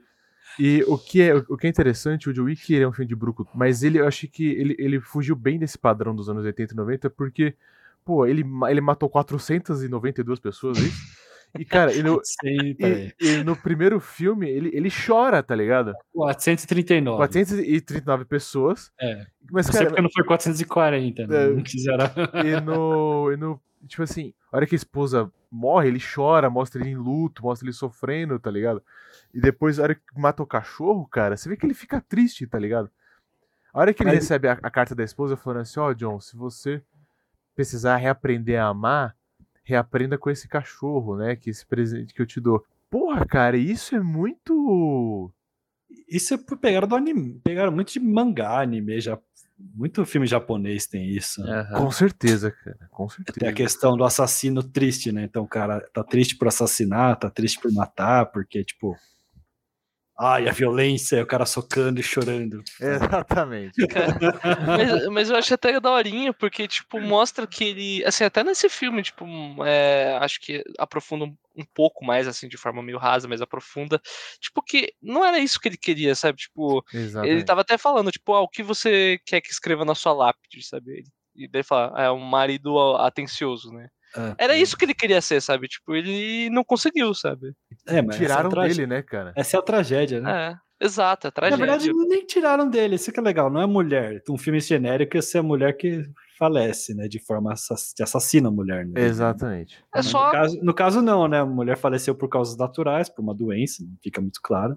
Speaker 1: E o que é, o que é interessante, o John Wick ele é um filme de brucutu, mas ele, eu achei que ele, ele fugiu bem desse padrão dos anos 80 e 90, porque, pô, ele, ele matou 492 pessoas, é isso? E, cara, e no,
Speaker 2: Sim, peraí.
Speaker 1: e, e no primeiro filme, ele, ele chora, tá ligado?
Speaker 2: 439.
Speaker 1: 439 pessoas.
Speaker 2: É.
Speaker 1: Mas, cara,
Speaker 2: porque não foi 440, né?
Speaker 1: É.
Speaker 2: Não quiseram.
Speaker 1: e no, e no. Tipo assim, a hora que a esposa morre, ele chora, mostra ele em luto, mostra ele sofrendo, tá ligado? E depois, a hora que mata o cachorro, cara, você vê que ele fica triste, tá ligado? A hora que ele
Speaker 2: Mas-
Speaker 1: recebe a, a carta da esposa falando assim: Ó, John, se você precisar reaprender a amar, reaprenda com esse cachorro, né? Que esse presente que eu te dou. Porra, cara, isso é muito.
Speaker 2: Isso é pegaram do anime. Pegaram muito de mangá, anime. Já, muito filme japonês tem isso. né?
Speaker 4: Aham.
Speaker 1: Com certeza, cara. Com
Speaker 2: Tem a
Speaker 1: certeza.
Speaker 2: questão do assassino triste, né? Então o cara tá triste por assassinar, tá triste por matar, porque, tipo. Ai, a violência, o cara socando e chorando. (laughs)
Speaker 1: Exatamente. (laughs)
Speaker 3: mas, mas eu acho até daorinha, porque, tipo, mostra que ele. Assim, até nesse filme, tipo, é, acho que aprofunda um, pouco mais, assim, de forma meio rasa, mas aprofunda. Tipo, que não era isso que ele queria, sabe? Tipo,
Speaker 1: Exatamente.
Speaker 3: ele tava até falando, tipo, ah, o que você quer que escreva na sua lápide, sabe? E daí fala, é um marido atencioso, né?
Speaker 2: Ah,
Speaker 3: Era isso que ele queria ser, sabe? Tipo, ele não conseguiu, sabe?
Speaker 2: É, mas é a
Speaker 1: Tiraram
Speaker 2: trage-
Speaker 1: dele, né, cara?
Speaker 2: Essa é a tragédia, né?
Speaker 3: É. Exato, é
Speaker 2: Na
Speaker 3: tragédia.
Speaker 2: verdade, nem tiraram dele, isso que é legal, não é mulher. Um filme genérico ia ser a mulher que falece, né? De forma assass- de assassina a mulher, né?
Speaker 1: Exatamente.
Speaker 3: é só.
Speaker 2: No caso, no caso, não, né? A mulher faleceu por causas naturais, por uma doença, não fica muito claro.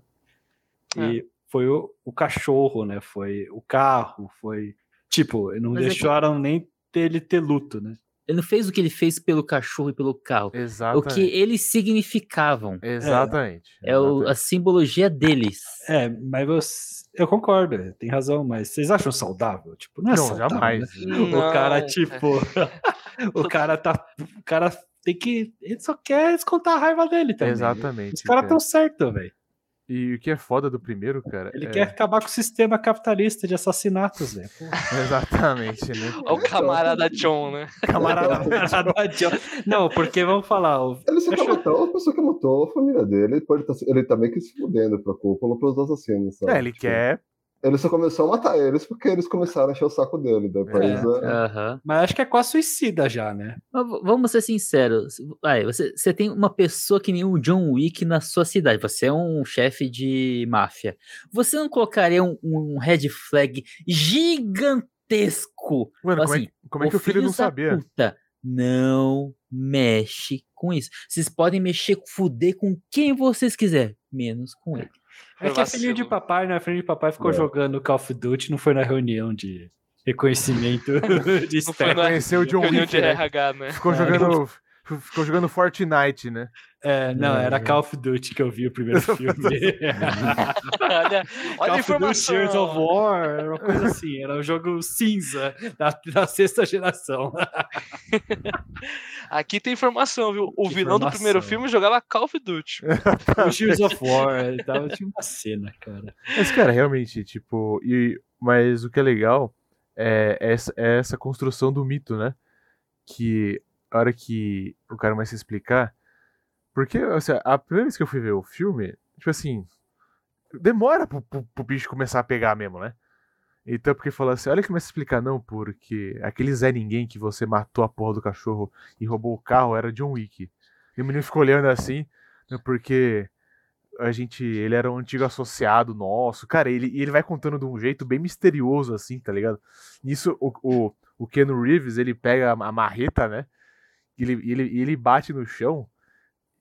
Speaker 2: E foi o, o cachorro, né? Foi o carro, foi. Tipo, não
Speaker 4: Mas é que-
Speaker 2: deixaram nem ele ter luto, né?
Speaker 4: Ele não fez o que ele fez pelo cachorro e pelo carro. O
Speaker 1: Exatamente.
Speaker 4: que eles significavam.
Speaker 1: Exatamente.
Speaker 4: É o- a simbologia deles.
Speaker 2: É, mas você, eu concordo, tem razão, mas vocês acham saudável? Tipo, não é
Speaker 1: Não,
Speaker 2: saudável,
Speaker 1: jamais.
Speaker 2: né?
Speaker 3: Não,
Speaker 2: o cara,
Speaker 3: cara.
Speaker 2: tipo. (laughs) o (laughs) cara tá. O cara tem que. Ele só quer descontar a raiva dele também.
Speaker 1: Exatamente.
Speaker 2: Os caras
Speaker 1: cara.
Speaker 2: tão certos, velho.
Speaker 1: E o que é foda do primeiro, cara.
Speaker 2: Ele
Speaker 1: é-
Speaker 2: quer acabar com o sistema capitalista de assassinatos. Pô, (laughs)
Speaker 1: Exatamente, né?
Speaker 3: Olha o camarada John, né?
Speaker 2: Camarada, (laughs) camarada John. Não, porque vamos falar. o-
Speaker 5: Ele só quer
Speaker 2: Acho-
Speaker 5: matar a pessoa que matou a família dele. Ele, pode tá, ele tá meio que se fudendo pra culpa pelos assassinos, sabe?
Speaker 1: É, ele
Speaker 5: Tipo,
Speaker 1: quer.
Speaker 5: Ele só começou a matar eles porque eles começaram a encher o saco dele. Depois,
Speaker 2: É.
Speaker 5: é,
Speaker 4: Aham.
Speaker 2: Mas acho que é quase suicida já, né?
Speaker 4: Mas vamos ser sinceros. Vai, você, você tem uma pessoa que nem o John Wick na sua cidade. Você é um chefe de máfia. Você não colocaria um, um red flag gigantesco?
Speaker 1: Mano, como,
Speaker 4: assim,
Speaker 1: é, como é que o filho não
Speaker 4: da
Speaker 1: sabia?
Speaker 4: puta não mexe com isso. Vocês podem mexer, fuder com quem vocês quiserem, menos com ele.
Speaker 2: É que é filhinho de papai, né? Filhinho de papai ficou
Speaker 5: É.
Speaker 2: jogando Call of Duty, não foi na reunião de reconhecimento (laughs) de staff.
Speaker 1: Conheceu o John
Speaker 3: reunião
Speaker 1: Wick,
Speaker 3: de
Speaker 1: né?
Speaker 3: RH, né?
Speaker 1: Ficou
Speaker 2: É.
Speaker 1: jogando. Ficou jogando Fortnite, né?
Speaker 2: É, não, era Call of Duty que eu vi o primeiro filme. (laughs)
Speaker 3: olha, (laughs) olha
Speaker 2: Call
Speaker 3: a
Speaker 2: of Duty Gears of
Speaker 3: informação.
Speaker 2: War, era uma coisa assim, era um jogo cinza da, da sexta geração. (laughs)
Speaker 3: Aqui tem informação, viu? O
Speaker 2: Que
Speaker 3: vilão do primeiro
Speaker 2: informação.
Speaker 3: filme jogava Call of Duty.
Speaker 2: o Gears of War, tava, tinha uma cena, cara.
Speaker 1: Mas, cara, realmente, tipo. E, mas o que é legal é essa, é essa construção do mito, né? Que a hora que o cara começa a explicar. Porque, assim, a primeira vez que eu fui ver o filme, tipo assim. Demora pro, pro, pro bicho começar a pegar mesmo, né? Então, porque falou assim: olha que começa a explicar, não, porque aquele Zé Ninguém que você matou a porra do cachorro e roubou o carro era John Wick. E o menino ficou olhando assim, né, porque a gente, ele era um antigo associado nosso. Cara, ele, ele vai contando de um jeito bem misterioso, assim, tá ligado? Nisso, o, o, o Ken Reeves, ele pega a, marreta, né? E ele, ele, ele bate no chão.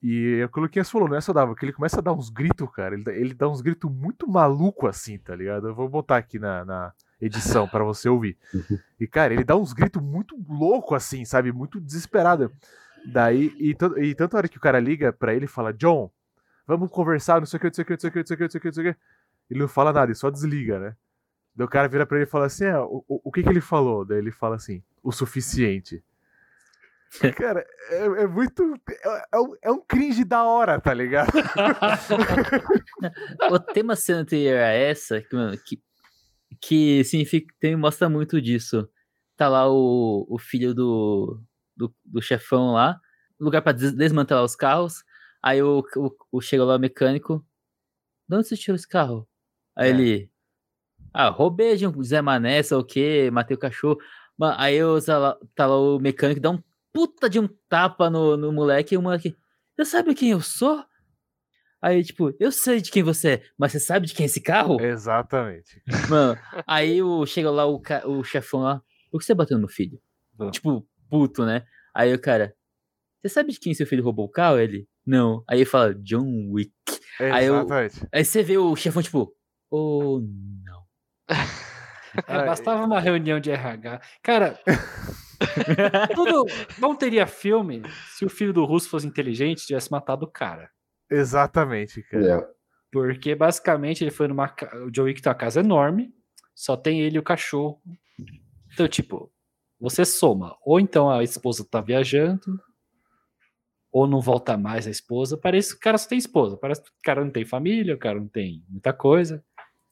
Speaker 1: E é aquilo que você falou, não é saudável, que ele começa a dar uns gritos, cara. Ele, dá- ele dá uns gritos muito maluco assim, tá ligado? Eu vou botar aqui na, na edição pra você ouvir. E, cara, ele dá uns gritos muito louco assim, sabe? Muito desesperado. Daí, e, e tanta hora que o cara liga pra ele e fala, John, vamos conversar, não sei o que, não sei o que, não sei o que, não sei o que, não sei o que, não sei o que. Ele não fala nada, ele só desliga, né? Daí o cara vira pra ele e fala assim, ah, o, o, o que que ele falou? Daí ele fala assim, o suficiente. (laughs) Cara, é, é muito. É, é um, é cringe da hora, tá ligado? (laughs)
Speaker 4: O tema cena anterior a essa, que, que, significa, tem, mostra muito disso. Tá lá o, o filho do, do, do chefão lá, lugar pra des- desmantelar os carros. Aí o, o, o- chega lá o mecânico. De onde você tirou esse carro? Aí
Speaker 1: É.
Speaker 4: ele. Ah, roubei de um Zé Mané, sei o quê, matei o cachorro. Aí o, tá lá- tá lá o mecânico, dá um puta de um tapa no, no moleque e o moleque. Você sabe quem eu sou? Aí, tipo, eu sei de quem você é, mas você sabe de quem é esse carro?
Speaker 1: Exatamente.
Speaker 4: Mano, aí o, chega lá o, o chefão lá, por que você bateu no meu filho?
Speaker 2: Ah.
Speaker 4: Tipo, puto, né? Aí o cara, você sabe de quem seu filho roubou o carro? Ele, não. Aí ele fala, John Wick. Aí eu-
Speaker 1: Exatamente.
Speaker 4: Aí você vê o chefão, tipo, oh, não. (laughs)
Speaker 2: É, bastava uma reunião de RH. Cara, (laughs) (laughs) tudo, não teria filme se o filho do Russo fosse inteligente e tivesse matado o cara.
Speaker 1: Exatamente, cara.
Speaker 5: é.
Speaker 2: Porque basicamente ele foi numa. O John Wick tem uma casa enorme, só tem ele e o cachorro. Então, tipo, você soma. Ou então a esposa tá viajando, ou não volta mais a esposa. Parece que o cara só tem esposa. Parece que o cara não tem família, o cara não tem muita coisa.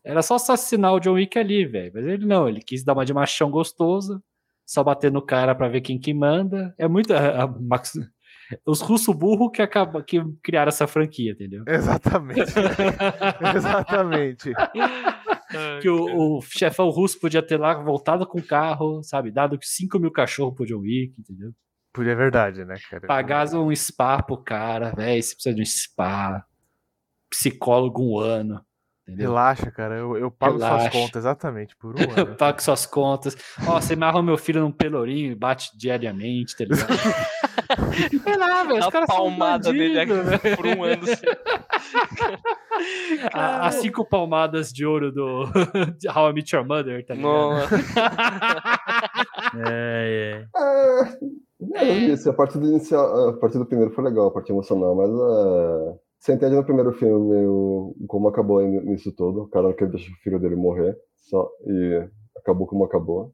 Speaker 2: Era só assassinar o John Wick ali, velho. Mas ele não, ele quis dar uma de machão gostoso, só bater no cara pra ver quem que manda. É muito. a- a Max- os russos burro que, acaba, que criaram essa franquia, entendeu? (laughs)
Speaker 1: Exatamente. (laughs) Exatamente.
Speaker 2: Que o, o chefão russo podia ter lá voltado com o carro, sabe? Dado 5 mil cachorros pro John Wick, entendeu?
Speaker 1: Por é verdade, né, cara?
Speaker 2: Pagasse um spa pro cara, velho. Você precisa de um spa. Psicólogo um ano. Entendeu?
Speaker 1: Relaxa, cara. Eu, eu pago suas
Speaker 2: Relaxa.
Speaker 1: contas, exatamente, por (laughs) um
Speaker 2: Eu
Speaker 1: ano.
Speaker 2: pago suas contas. Ó, você me arruma meu filho num pelourinho e bate diariamente, tá ligado? Sei lá, velho. Os caras são
Speaker 3: palmada nele aqui
Speaker 2: velho.
Speaker 3: por um ano. (laughs)
Speaker 2: A- As cinco palmadas de ouro do (laughs) de How I Met Your Mother, tá ligado?
Speaker 3: Nossa.
Speaker 4: É, é.
Speaker 5: É, eu isso. A parte do inicial, a parte do primeiro foi legal, a parte emocional, mas é, você entende no primeiro filme o- como acabou nisso todo. O cara não queria deixar o filho dele morrer, só, e acabou como acabou.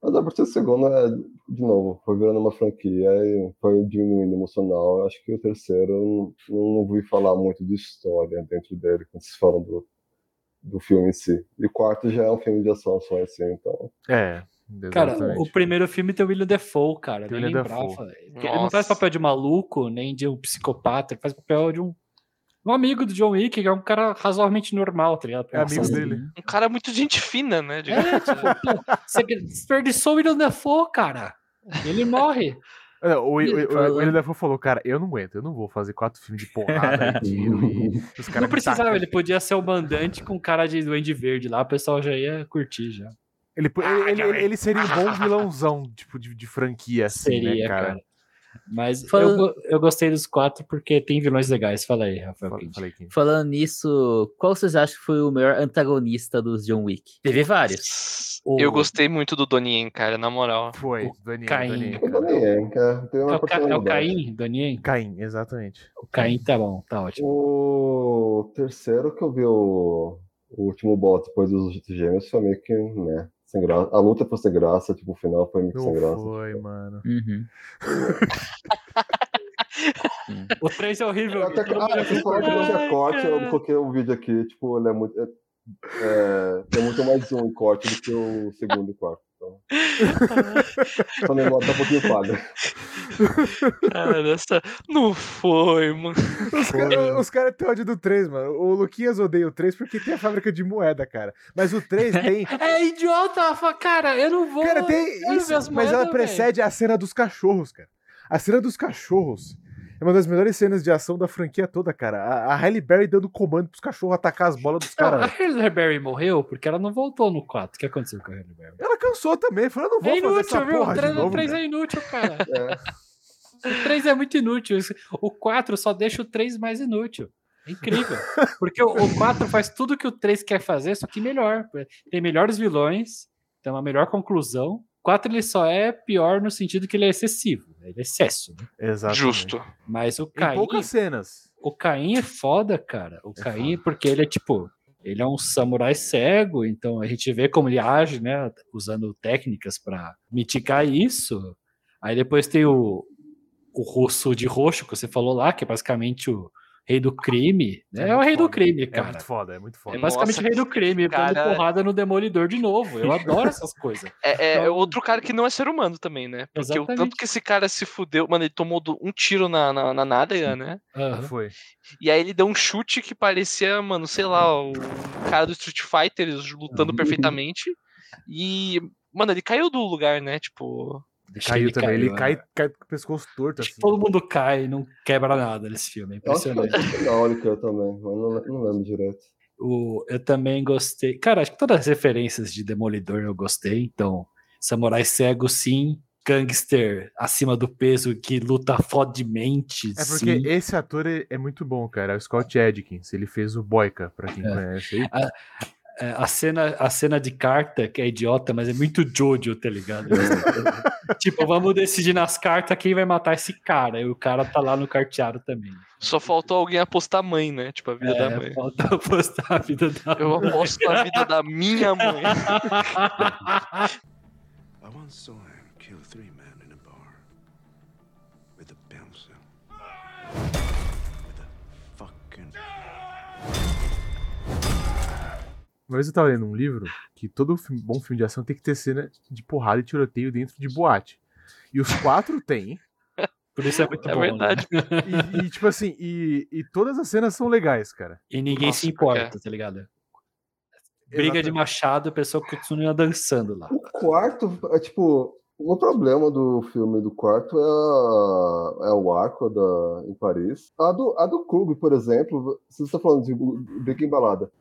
Speaker 5: Mas a partir do segundo, é, de novo, foi virando uma franquia e foi diminuindo emocional. Eu acho que o terceiro, não, não ouvi falar muito de história dentro dele, quando vocês falam do, do filme em si. E o quarto já é um filme de ação só assim, então.
Speaker 1: É,
Speaker 2: Cara,
Speaker 1: exatamente.
Speaker 2: o primeiro filme tem o William Defoe, cara.
Speaker 1: Tem William.
Speaker 2: Porque Ele não faz papel de maluco, nem de um psicopata, ele faz papel de um, um amigo do John Wick, que é um cara razoavelmente normal, tá ligado?
Speaker 1: É amigo dele.
Speaker 3: Um cara muito gente fina, né?
Speaker 2: É, tipo, pô, você desperdiçou o William Defoe, cara. Ele morre.
Speaker 1: É, O, o, o, o, o William Dafoe falou, cara, eu não aguento, eu não vou fazer quatro filmes de porrada e tiro e os caras
Speaker 2: Não precisava,
Speaker 1: tacam.
Speaker 2: ele podia ser o mandante com cara de duende verde lá, o pessoal já ia curtir já.
Speaker 1: Ele, ele, ele, ele seria um bom vilãozão, tipo, de, de franquia, assim,
Speaker 2: Seria,
Speaker 1: né, cara?
Speaker 2: cara. Mas
Speaker 4: Falando-
Speaker 2: eu, eu gostei dos quatro porque tem vilões legais. Fala aí, Rafael. Kid.
Speaker 1: falei aqui.
Speaker 4: Falando nisso, qual vocês acham que foi o maior antagonista dos John Wick? Teve vários.
Speaker 2: O-
Speaker 3: Eu gostei muito do Donnie, cara, na moral.
Speaker 1: Foi,
Speaker 2: O
Speaker 1: Daniel,
Speaker 2: Caim.
Speaker 1: Cara.
Speaker 5: também é, cara.
Speaker 2: É
Speaker 5: uma
Speaker 2: o, Ca- é o. Caim, Donien?
Speaker 1: Caim, exatamente.
Speaker 2: O Caim tá bom, tá ótimo.
Speaker 5: O terceiro que eu vi o, o último boss depois dos gêmeos foi meio que, né, sem graça. A luta foi sem graça, tipo, o final foi meio que sem
Speaker 1: Não
Speaker 5: graça.
Speaker 1: foi, mano.
Speaker 4: Uhum. (laughs)
Speaker 2: O 3 é horrível.
Speaker 5: Até,
Speaker 2: todo
Speaker 5: ah, vocês falaram que não tinha corte, eu coloquei um vídeo aqui, tipo, ele é muito. É, é, tem muito mais um corte do que o segundo e quarto. Só nem nota um pouquinho paga.
Speaker 3: Cara, (laughs) essa... Não foi, mano.
Speaker 1: Os caras cara têm ódio do 3, mano. O Luquinhas odeia o 3 porque tem a fábrica de moeda, cara. Mas o 3 (laughs) tem.
Speaker 2: É idiota, Rafa, cara, eu não vou.
Speaker 1: Cara, tem isso, mas ela
Speaker 2: moedas,
Speaker 1: precede a cena dos cachorros, cara. A cena dos cachorros é uma das melhores cenas de ação da franquia toda, cara. A, a Halle Berry dando comando pros cachorros atacar as bolas dos.
Speaker 2: Não, a
Speaker 1: caras.
Speaker 2: Halle Berry morreu porque ela não voltou no 4. O que aconteceu com a Halle Berry?
Speaker 1: Ela cansou também, falou, não vou
Speaker 2: É
Speaker 1: fazer
Speaker 2: inútil,
Speaker 1: essa
Speaker 2: viu?
Speaker 1: porra
Speaker 2: O
Speaker 1: de
Speaker 2: 3,
Speaker 1: novo,
Speaker 2: o 3
Speaker 1: cara.
Speaker 2: é inútil, cara. (laughs)
Speaker 5: É.
Speaker 2: O 3 é muito inútil. O 4 só deixa o 3 mais inútil. É incrível. (laughs) Porque o, o 4 faz tudo que o 3 quer fazer, só que melhor. Tem melhores vilões, tem uma melhor conclusão. O 4 ele só é pior no sentido que ele é excessivo. Ele é excesso. Né?
Speaker 1: Exatamente.
Speaker 3: Justo.
Speaker 2: Mas o
Speaker 1: Em
Speaker 2: Caim,
Speaker 1: poucas cenas.
Speaker 2: o Caim é foda, cara. O
Speaker 1: É
Speaker 2: Caim, porque ele é tipo. Ele é um samurai cego, então a gente vê como ele age, né? Usando técnicas pra mitigar isso. Aí depois tem o, o russo de roxo que você falou lá, que é basicamente o rei do crime. né? É, o
Speaker 1: muito
Speaker 2: rei do
Speaker 1: foda.
Speaker 2: crime,
Speaker 1: É
Speaker 2: cara.
Speaker 1: muito foda, é muito foda.
Speaker 2: É basicamente
Speaker 3: Nossa,
Speaker 2: o rei do crime,
Speaker 3: cara-
Speaker 2: dando porrada no demolidor de novo. Eu adoro essas coisas.
Speaker 3: É, é
Speaker 2: Então-
Speaker 3: outro cara que não é ser humano também, né? Porque o
Speaker 2: Exatamente.
Speaker 3: tanto que esse cara se fudeu, mano, ele tomou do- um tiro na, na, na nádega, né?
Speaker 2: Aham.
Speaker 1: Foi.
Speaker 3: E aí ele deu um chute que parecia, mano, sei lá, o cara do Street Fighter lutando
Speaker 2: Uhum.
Speaker 3: perfeitamente. E, mano, ele caiu do lugar, né? Tipo,
Speaker 2: Que
Speaker 1: Caiu também. Ele
Speaker 2: caiu,
Speaker 1: cai,
Speaker 2: é.
Speaker 1: cai com o pescoço torto,
Speaker 2: Acho que
Speaker 1: assim.
Speaker 2: Todo mundo cai e não quebra nada nesse filme. É
Speaker 5: Eu
Speaker 2: impressionante.
Speaker 5: finalica também, mas não, não lembro direito.
Speaker 2: O, eu também gostei. Cara, acho que todas as referências de Demolidor eu gostei. Então, Samurai Cego, sim. Gangster acima do peso que luta fodemente.
Speaker 1: É porque
Speaker 2: sim.
Speaker 1: esse ator é, é muito bom, cara. É o Scott Adkins. Ele fez o Boyka, pra quem
Speaker 2: É.
Speaker 1: conhece aí.
Speaker 2: É, a, cena, a cena de carta, que é idiota, mas é muito Jojo, tá ligado? (laughs) tipo, vamos decidir nas cartas quem vai matar esse cara. E o cara tá lá no carteado também.
Speaker 3: só faltou alguém apostar mãe, né? Tipo, a vida da
Speaker 2: É,
Speaker 3: mãe.
Speaker 2: falta postar a vida da
Speaker 3: Eu aposto na vida da minha mãe. (laughs)
Speaker 6: I saw
Speaker 1: Uma vez eu tava lendo um livro que todo filme- bom filme de ação tem que ter cena de porrada e tiroteio dentro de boate. E os quatro tem. (laughs)
Speaker 2: Por isso é muito
Speaker 3: É
Speaker 2: bom.
Speaker 3: verdade.
Speaker 2: Né?
Speaker 1: E, e, tipo assim, e, e todas as cenas são legais, cara.
Speaker 2: E ninguém
Speaker 3: Nossa,
Speaker 2: se importa, tá ligado? Briga de
Speaker 1: Exatamente.
Speaker 2: machado, a pessoa continua dançando lá.
Speaker 5: O quarto, é tipo, o problema do filme do quarto é, a- é o arco da, em Paris. A do, a do clube, por exemplo, você está falando de Briga em Balada.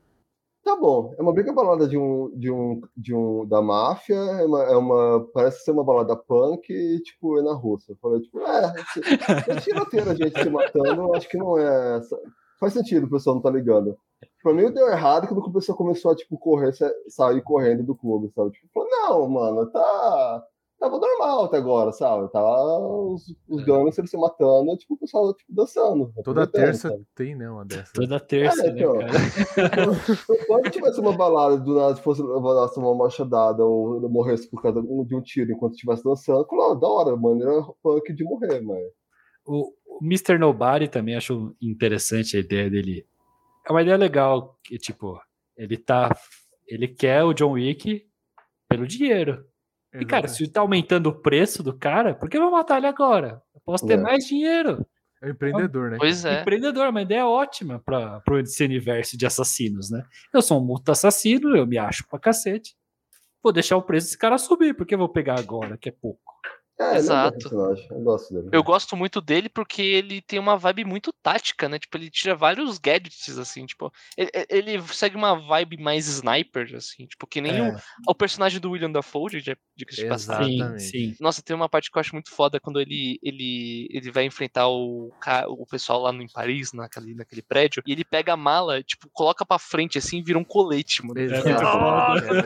Speaker 5: Tá bom, é uma briga balada de um, de um, de um da máfia, é uma, é uma- parece ser uma balada punk e, tipo, é na Rússia. Eu falei, tipo, é, se tiroteiro a gente se matando, eu acho que não é. essa- Faz sentido, o pessoal não tá ligando. Pra mim deu errado quando o pessoal começou a, tipo, correr, sa- sair correndo do clube, sabe? Tipo, não, mano, tá. Tava normal até agora, sabe? Tava os, os gangsters se matando, tipo, o pessoal tipo, dançando.
Speaker 1: Toda terça
Speaker 5: sabe?
Speaker 1: tem, né, uma dessas.
Speaker 2: Toda terça,
Speaker 5: É,
Speaker 2: né,
Speaker 5: então.
Speaker 2: cara? (laughs)
Speaker 5: Quando tivesse uma balada do nada fosse levasse uma machadada ou morresse por causa de um tiro enquanto estivesse dançando, claro, da hora, maneira punk de morrer, mas.
Speaker 2: O, o Mr. Nobody também acho interessante a ideia dele. É uma ideia legal, que, tipo, ele tá. Ele quer o John Wick pelo dinheiro. E, cara, se tá aumentando o preço do cara, por que eu vou matar ele agora? Eu posso ter
Speaker 5: É.
Speaker 2: mais dinheiro.
Speaker 1: É um empreendedor, né?
Speaker 3: Pois é.
Speaker 2: Empreendedor, uma ideia ótima para esse universo de assassinos, né? Eu sou um multo assassino, eu me acho pra cacete. Vou deixar o preço desse cara subir, porque eu vou pegar agora, que é pouco.
Speaker 5: É, é um
Speaker 3: Exato.
Speaker 5: personagem, eu gosto dele.
Speaker 3: Eu gosto muito dele porque ele tem uma vibe muito tática, né? Tipo, ele tira vários gadgets, assim, tipo. Ele, ele segue uma vibe mais sniper, assim, tipo, que nem
Speaker 2: É,
Speaker 3: o, o personagem do William Dafoe, de, diga-se de passagem.
Speaker 2: sim,
Speaker 1: Exatamente.
Speaker 2: sim.
Speaker 3: Nossa, tem uma parte que eu acho muito foda quando ele, ele, ele vai enfrentar o, o pessoal lá no, em Paris, naquele, naquele prédio, e ele pega a mala, tipo, coloca pra frente assim e vira um colete, mano.
Speaker 1: Exato. É.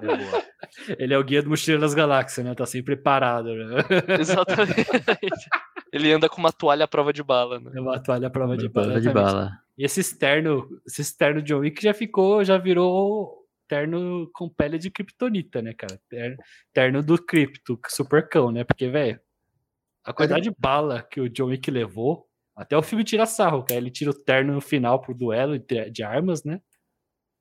Speaker 5: É.
Speaker 1: É. (laughs)
Speaker 2: Ele é o guia do Mochileiro das Galáxias, né? Tá sempre parado, né? (laughs)
Speaker 3: Exatamente. ele anda com uma toalha à prova de bala, né?
Speaker 2: É uma toalha à prova de bala.
Speaker 4: Prova de bala.
Speaker 2: E esse externo, esse externo John Wick já ficou, já virou terno com pele de kryptonita, né, cara? Terno, terno do cripto, supercão, né? Porque, velho, a quantidade de bala que o John Wick levou, até o filme tira sarro, cara. Ele tira o terno no final pro duelo de, de armas, né?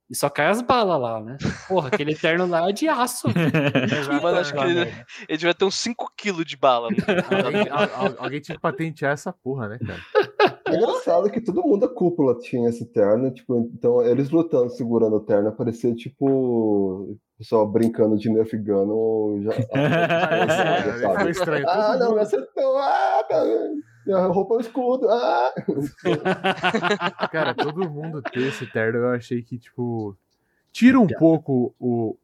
Speaker 2: E só cai as balas lá, né? Porra, aquele terno lá é de aço. (laughs)
Speaker 3: Mano, acho que ele, ele devia ter uns 5kg de bala. né? (laughs)
Speaker 1: Alguém, al- al- alguém tinha que patentear essa porra, né, cara?
Speaker 5: É engraçado que todo mundo da cúpula tinha esse terno, tipo, então eles lutando, segurando o terno, parecia tipo o pessoal brincando de Nerf Gun ou já.
Speaker 1: É, (laughs) Foi
Speaker 5: sabe?
Speaker 1: estranho.
Speaker 5: Ah, não, me acertou, ah, tá vendo? Minha roupa é um escudo, ah! (laughs)
Speaker 1: Cara, todo mundo ter esse terno, eu achei que, tipo, tira um pouco o,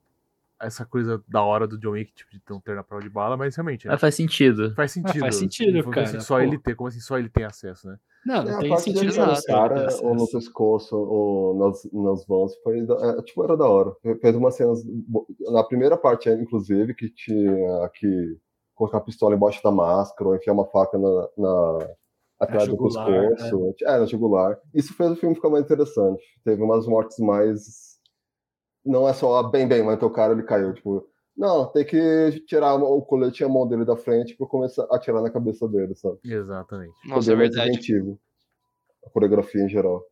Speaker 1: essa coisa da hora do John Wick, tipo, de ter um terno à prova de bala, mas realmente, né,
Speaker 4: Mas faz sentido.
Speaker 1: faz sentido.
Speaker 2: faz sentido, cara,
Speaker 1: assim, só
Speaker 2: pô.
Speaker 1: ele ter, como assim, só ele tem acesso, né?
Speaker 2: Não,
Speaker 5: É,
Speaker 2: não
Speaker 5: a
Speaker 2: tem sentido
Speaker 5: no
Speaker 3: exato,
Speaker 5: cara, ou no pescoço, ou nas, nas mãos, foi, é, tipo, era da hora. Fez umas cenas, na primeira parte, inclusive, que tinha que colocar a pistola embaixo da máscara, ou enfiar uma faca na, na atrás do pescoço. É, na jugular. Isso fez o filme ficar mais interessante. Teve umas mortes mais... Não é só, ah, bem, bem, mas o cara, ele caiu, tipo... Não, tem que tirar o colete e a mão dele da frente pra começar a atirar na cabeça dele, sabe?
Speaker 1: Exatamente.
Speaker 3: Nossa, é verdade.
Speaker 5: inventivo. A coreografia em geral.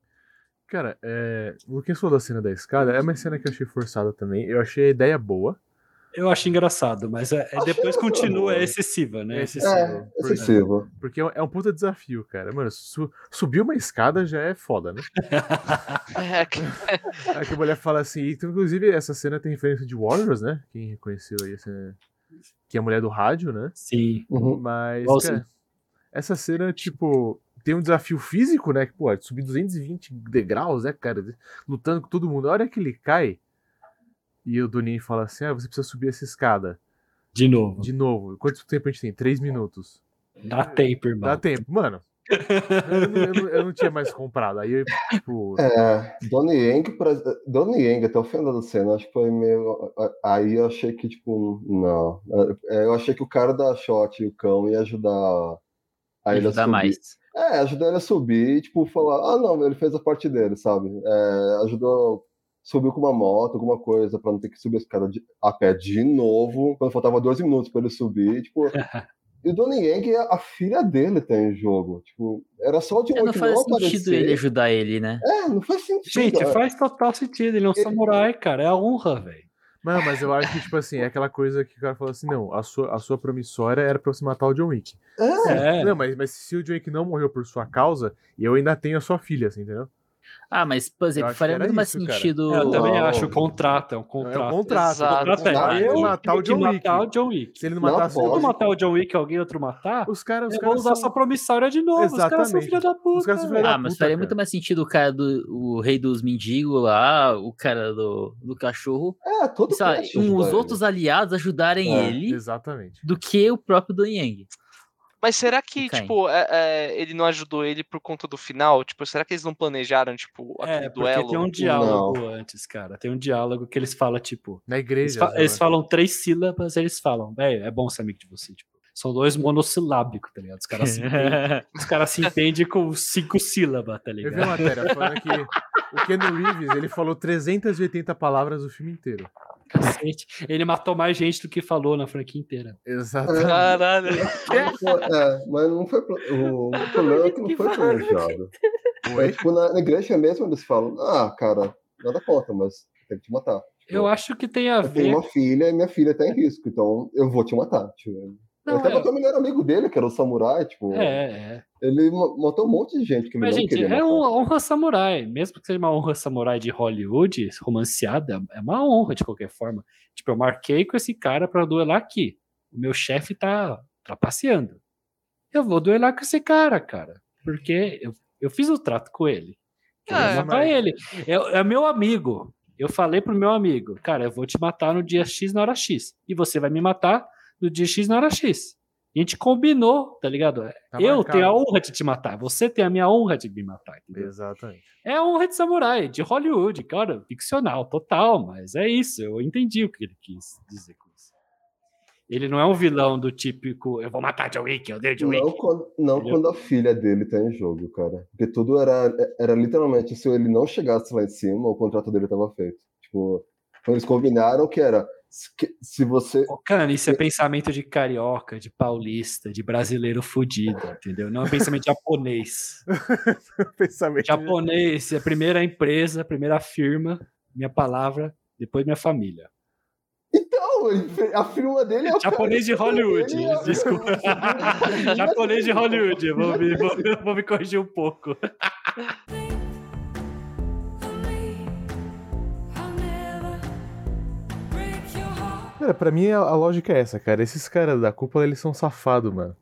Speaker 1: Cara, é, o Luquinhas falou da cena da escada, é uma cena que eu achei forçada também. Eu achei a ideia boa.
Speaker 2: Eu acho engraçado, mas é, é depois
Speaker 5: engraçado.
Speaker 2: continua é excessiva, né?
Speaker 1: É excessivo.
Speaker 5: É,
Speaker 1: Por-
Speaker 5: excessivo.
Speaker 1: Porque é um- é um puta desafio, cara. Mano, su- subir uma escada já é foda, né? (laughs)
Speaker 3: É, que-
Speaker 1: Aí que a mulher fala assim, inclusive essa cena tem referência de Warriors, né? Quem reconheceu aí essa. Que é a mulher do rádio, né?
Speaker 2: Sim.
Speaker 5: Uhum.
Speaker 1: Mas,
Speaker 2: Igualzinho.
Speaker 1: cara, essa cena, tipo, tem um desafio físico, né? Que, pô, é de subir 220 degraus, né, cara? Lutando com todo mundo. A hora que ele cai, e o Doninho fala assim: ah, você precisa subir essa escada.
Speaker 2: De novo.
Speaker 1: De novo. Quanto tempo a gente tem? Três minutos.
Speaker 2: Dá tempo, irmão.
Speaker 1: Dá tempo. Mano, eu, não- eu não, eu não tinha mais comprado. Aí, eu, tipo.
Speaker 5: É, Donnie Yang, pra- Donnie Yang, até o final da cena, acho que foi meio. Aí eu achei que, tipo, não. É, Eu achei que o cara da shot e o cão ia ajudar a ele a
Speaker 4: Ajudar
Speaker 5: subir.
Speaker 4: mais.
Speaker 5: É, ajudar ele a subir e, tipo, falar, ah, não, ele fez a parte dele, sabe? É, ajudou, subiu com uma moto, alguma coisa, pra não ter que subir a escada de- a pé de novo, quando faltava 12 minutos pra ele subir, tipo... (laughs) E o Donnie Yang, a filha dele tá em jogo, tipo, era só de
Speaker 4: É, não faz
Speaker 5: não
Speaker 4: sentido
Speaker 5: aparecer.
Speaker 4: ele ajudar ele, né?
Speaker 5: É, não faz sentido.
Speaker 2: Gente,
Speaker 5: é.
Speaker 2: faz total sentido. Ele é um samurai, cara. É a honra, velho.
Speaker 1: Mano, mas eu acho que, tipo assim, é aquela coisa que o cara falou assim: não, a sua, a sua promissória era pra você matar o John Wick.
Speaker 5: É,
Speaker 2: É.
Speaker 1: Não, mas, mas se o John Wick não morreu por sua causa, eu ainda tenho a sua filha, assim, entendeu?
Speaker 4: Ah, mas, por exemplo, faria muito mais
Speaker 1: isso, cara.
Speaker 4: sentido.
Speaker 2: É, eu também
Speaker 5: Não.
Speaker 2: acho, o contrato, é um contrato.
Speaker 1: É um contrato.
Speaker 3: Exato.
Speaker 1: O
Speaker 2: Contrato é, eu
Speaker 1: matar o John Wick.
Speaker 2: matar o John Wick.
Speaker 1: Se ele não matasse
Speaker 2: Se eu matar o John Wick e alguém outro matar,
Speaker 1: Os caras, caras
Speaker 2: usar
Speaker 1: são...
Speaker 2: essa promissória de novo. Os caras são
Speaker 1: Exatamente.
Speaker 2: filha da puta.
Speaker 1: Os caras são filha da
Speaker 4: Ah, mas
Speaker 1: puta,
Speaker 4: faria
Speaker 1: cara.
Speaker 4: muito mais sentido o cara do o rei dos mendigos lá, o cara do, do cachorro,
Speaker 5: É, todo
Speaker 4: um,
Speaker 5: ajuda
Speaker 4: os outros aliados ajudarem
Speaker 5: É,
Speaker 4: ele
Speaker 1: Exatamente.
Speaker 4: do que o próprio Don Yang.
Speaker 3: Mas será que,
Speaker 4: O Caim.
Speaker 3: tipo, é- é, ele não ajudou ele por conta do final? Tipo, será que eles não planejaram, tipo, aquele
Speaker 2: É, porque
Speaker 3: duelo?
Speaker 2: tem um diálogo antes, cara. Tem um diálogo que eles falam, tipo.
Speaker 1: Na
Speaker 2: Eles,
Speaker 1: igreja.
Speaker 2: fa- eles falam três sílabas, eles falam, velho, é bom ser amigo de você. Tipo, são dois monossilábicos, tá ligado? Os caras se entendem, (laughs) os caras se entendem com cinco sílabas, tá
Speaker 1: Eu vi
Speaker 2: ligado?
Speaker 1: a matéria falando que o Keanu Reeves, ele falou 380 palavras o filme inteiro.
Speaker 2: Cacete. Ele matou mais gente do que falou na franquia inteira.
Speaker 1: Exatamente.
Speaker 3: Caralho.
Speaker 5: É, mas não foi. pla- O problema é que não foi planejado. É, tipo, na, na igreja mesmo eles falam: ah, cara, nada contra, mas tem que te matar. Tipo,
Speaker 2: Eu acho que tem a
Speaker 5: eu tenho
Speaker 2: ver.
Speaker 5: uma filha e minha filha tá em risco, então eu vou te matar. Tipo,
Speaker 2: Não,
Speaker 5: ele até
Speaker 2: é-
Speaker 5: matou o melhor amigo dele, que era o samurai, tipo.
Speaker 2: É, é.
Speaker 5: Ele ma- matou um monte de gente que
Speaker 2: Mas, gente,
Speaker 5: queria
Speaker 2: é
Speaker 5: matar.
Speaker 2: uma honra samurai. Mesmo que seja uma honra samurai de Hollywood, romanceada, é uma honra de qualquer forma. Tipo, eu marquei com esse cara pra duelar aqui. O meu chefe tá trapaceando. Eu vou duelar com esse cara, cara. Porque eu, eu fiz o trato com ele. Eu
Speaker 3: Ah,
Speaker 2: vou matar
Speaker 1: mas-
Speaker 2: ele. É, é meu amigo. Eu falei pro meu amigo, cara, eu vou te matar no dia X na hora X. E você vai me matar no dia X na hora X. A gente combinou, tá ligado?
Speaker 1: Tá
Speaker 2: eu
Speaker 1: marcado.
Speaker 2: tenho a honra de te matar. Você tem a minha honra de me matar. Entendeu?
Speaker 1: Exatamente.
Speaker 2: É a honra de samurai, de Hollywood, cara, ficcional, total, mas é isso, eu entendi o que ele quis dizer com isso. Ele não é um vilão do típico, eu vou matar John Wick, eu odeio John
Speaker 5: Não,
Speaker 2: Wick.
Speaker 5: quando, não quando a filha dele tá em jogo, cara. Porque tudo era, era literalmente, se ele não chegasse lá em cima, o contrato dele tava feito. Tipo, então eles combinaram que era, se, você...
Speaker 2: Ô, Cara, isso é pensamento de carioca, de paulista, de brasileiro fudido, entendeu? Não é pensamento japonês. (laughs)
Speaker 1: Pensamento.
Speaker 2: Japonês é a primeira empresa, a primeira firma, minha palavra, depois minha família.
Speaker 5: Então, a firma dele é o
Speaker 2: Japonês de
Speaker 5: cara-
Speaker 2: Hollywood,
Speaker 5: ele é-
Speaker 2: desculpa. (laughs) Japonês de Hollywood, vou me, vou, vou me corrigir um pouco. (laughs)
Speaker 1: Cara, pra mim a, a lógica é essa, cara. Esses caras da cúpula, eles são safados, mano.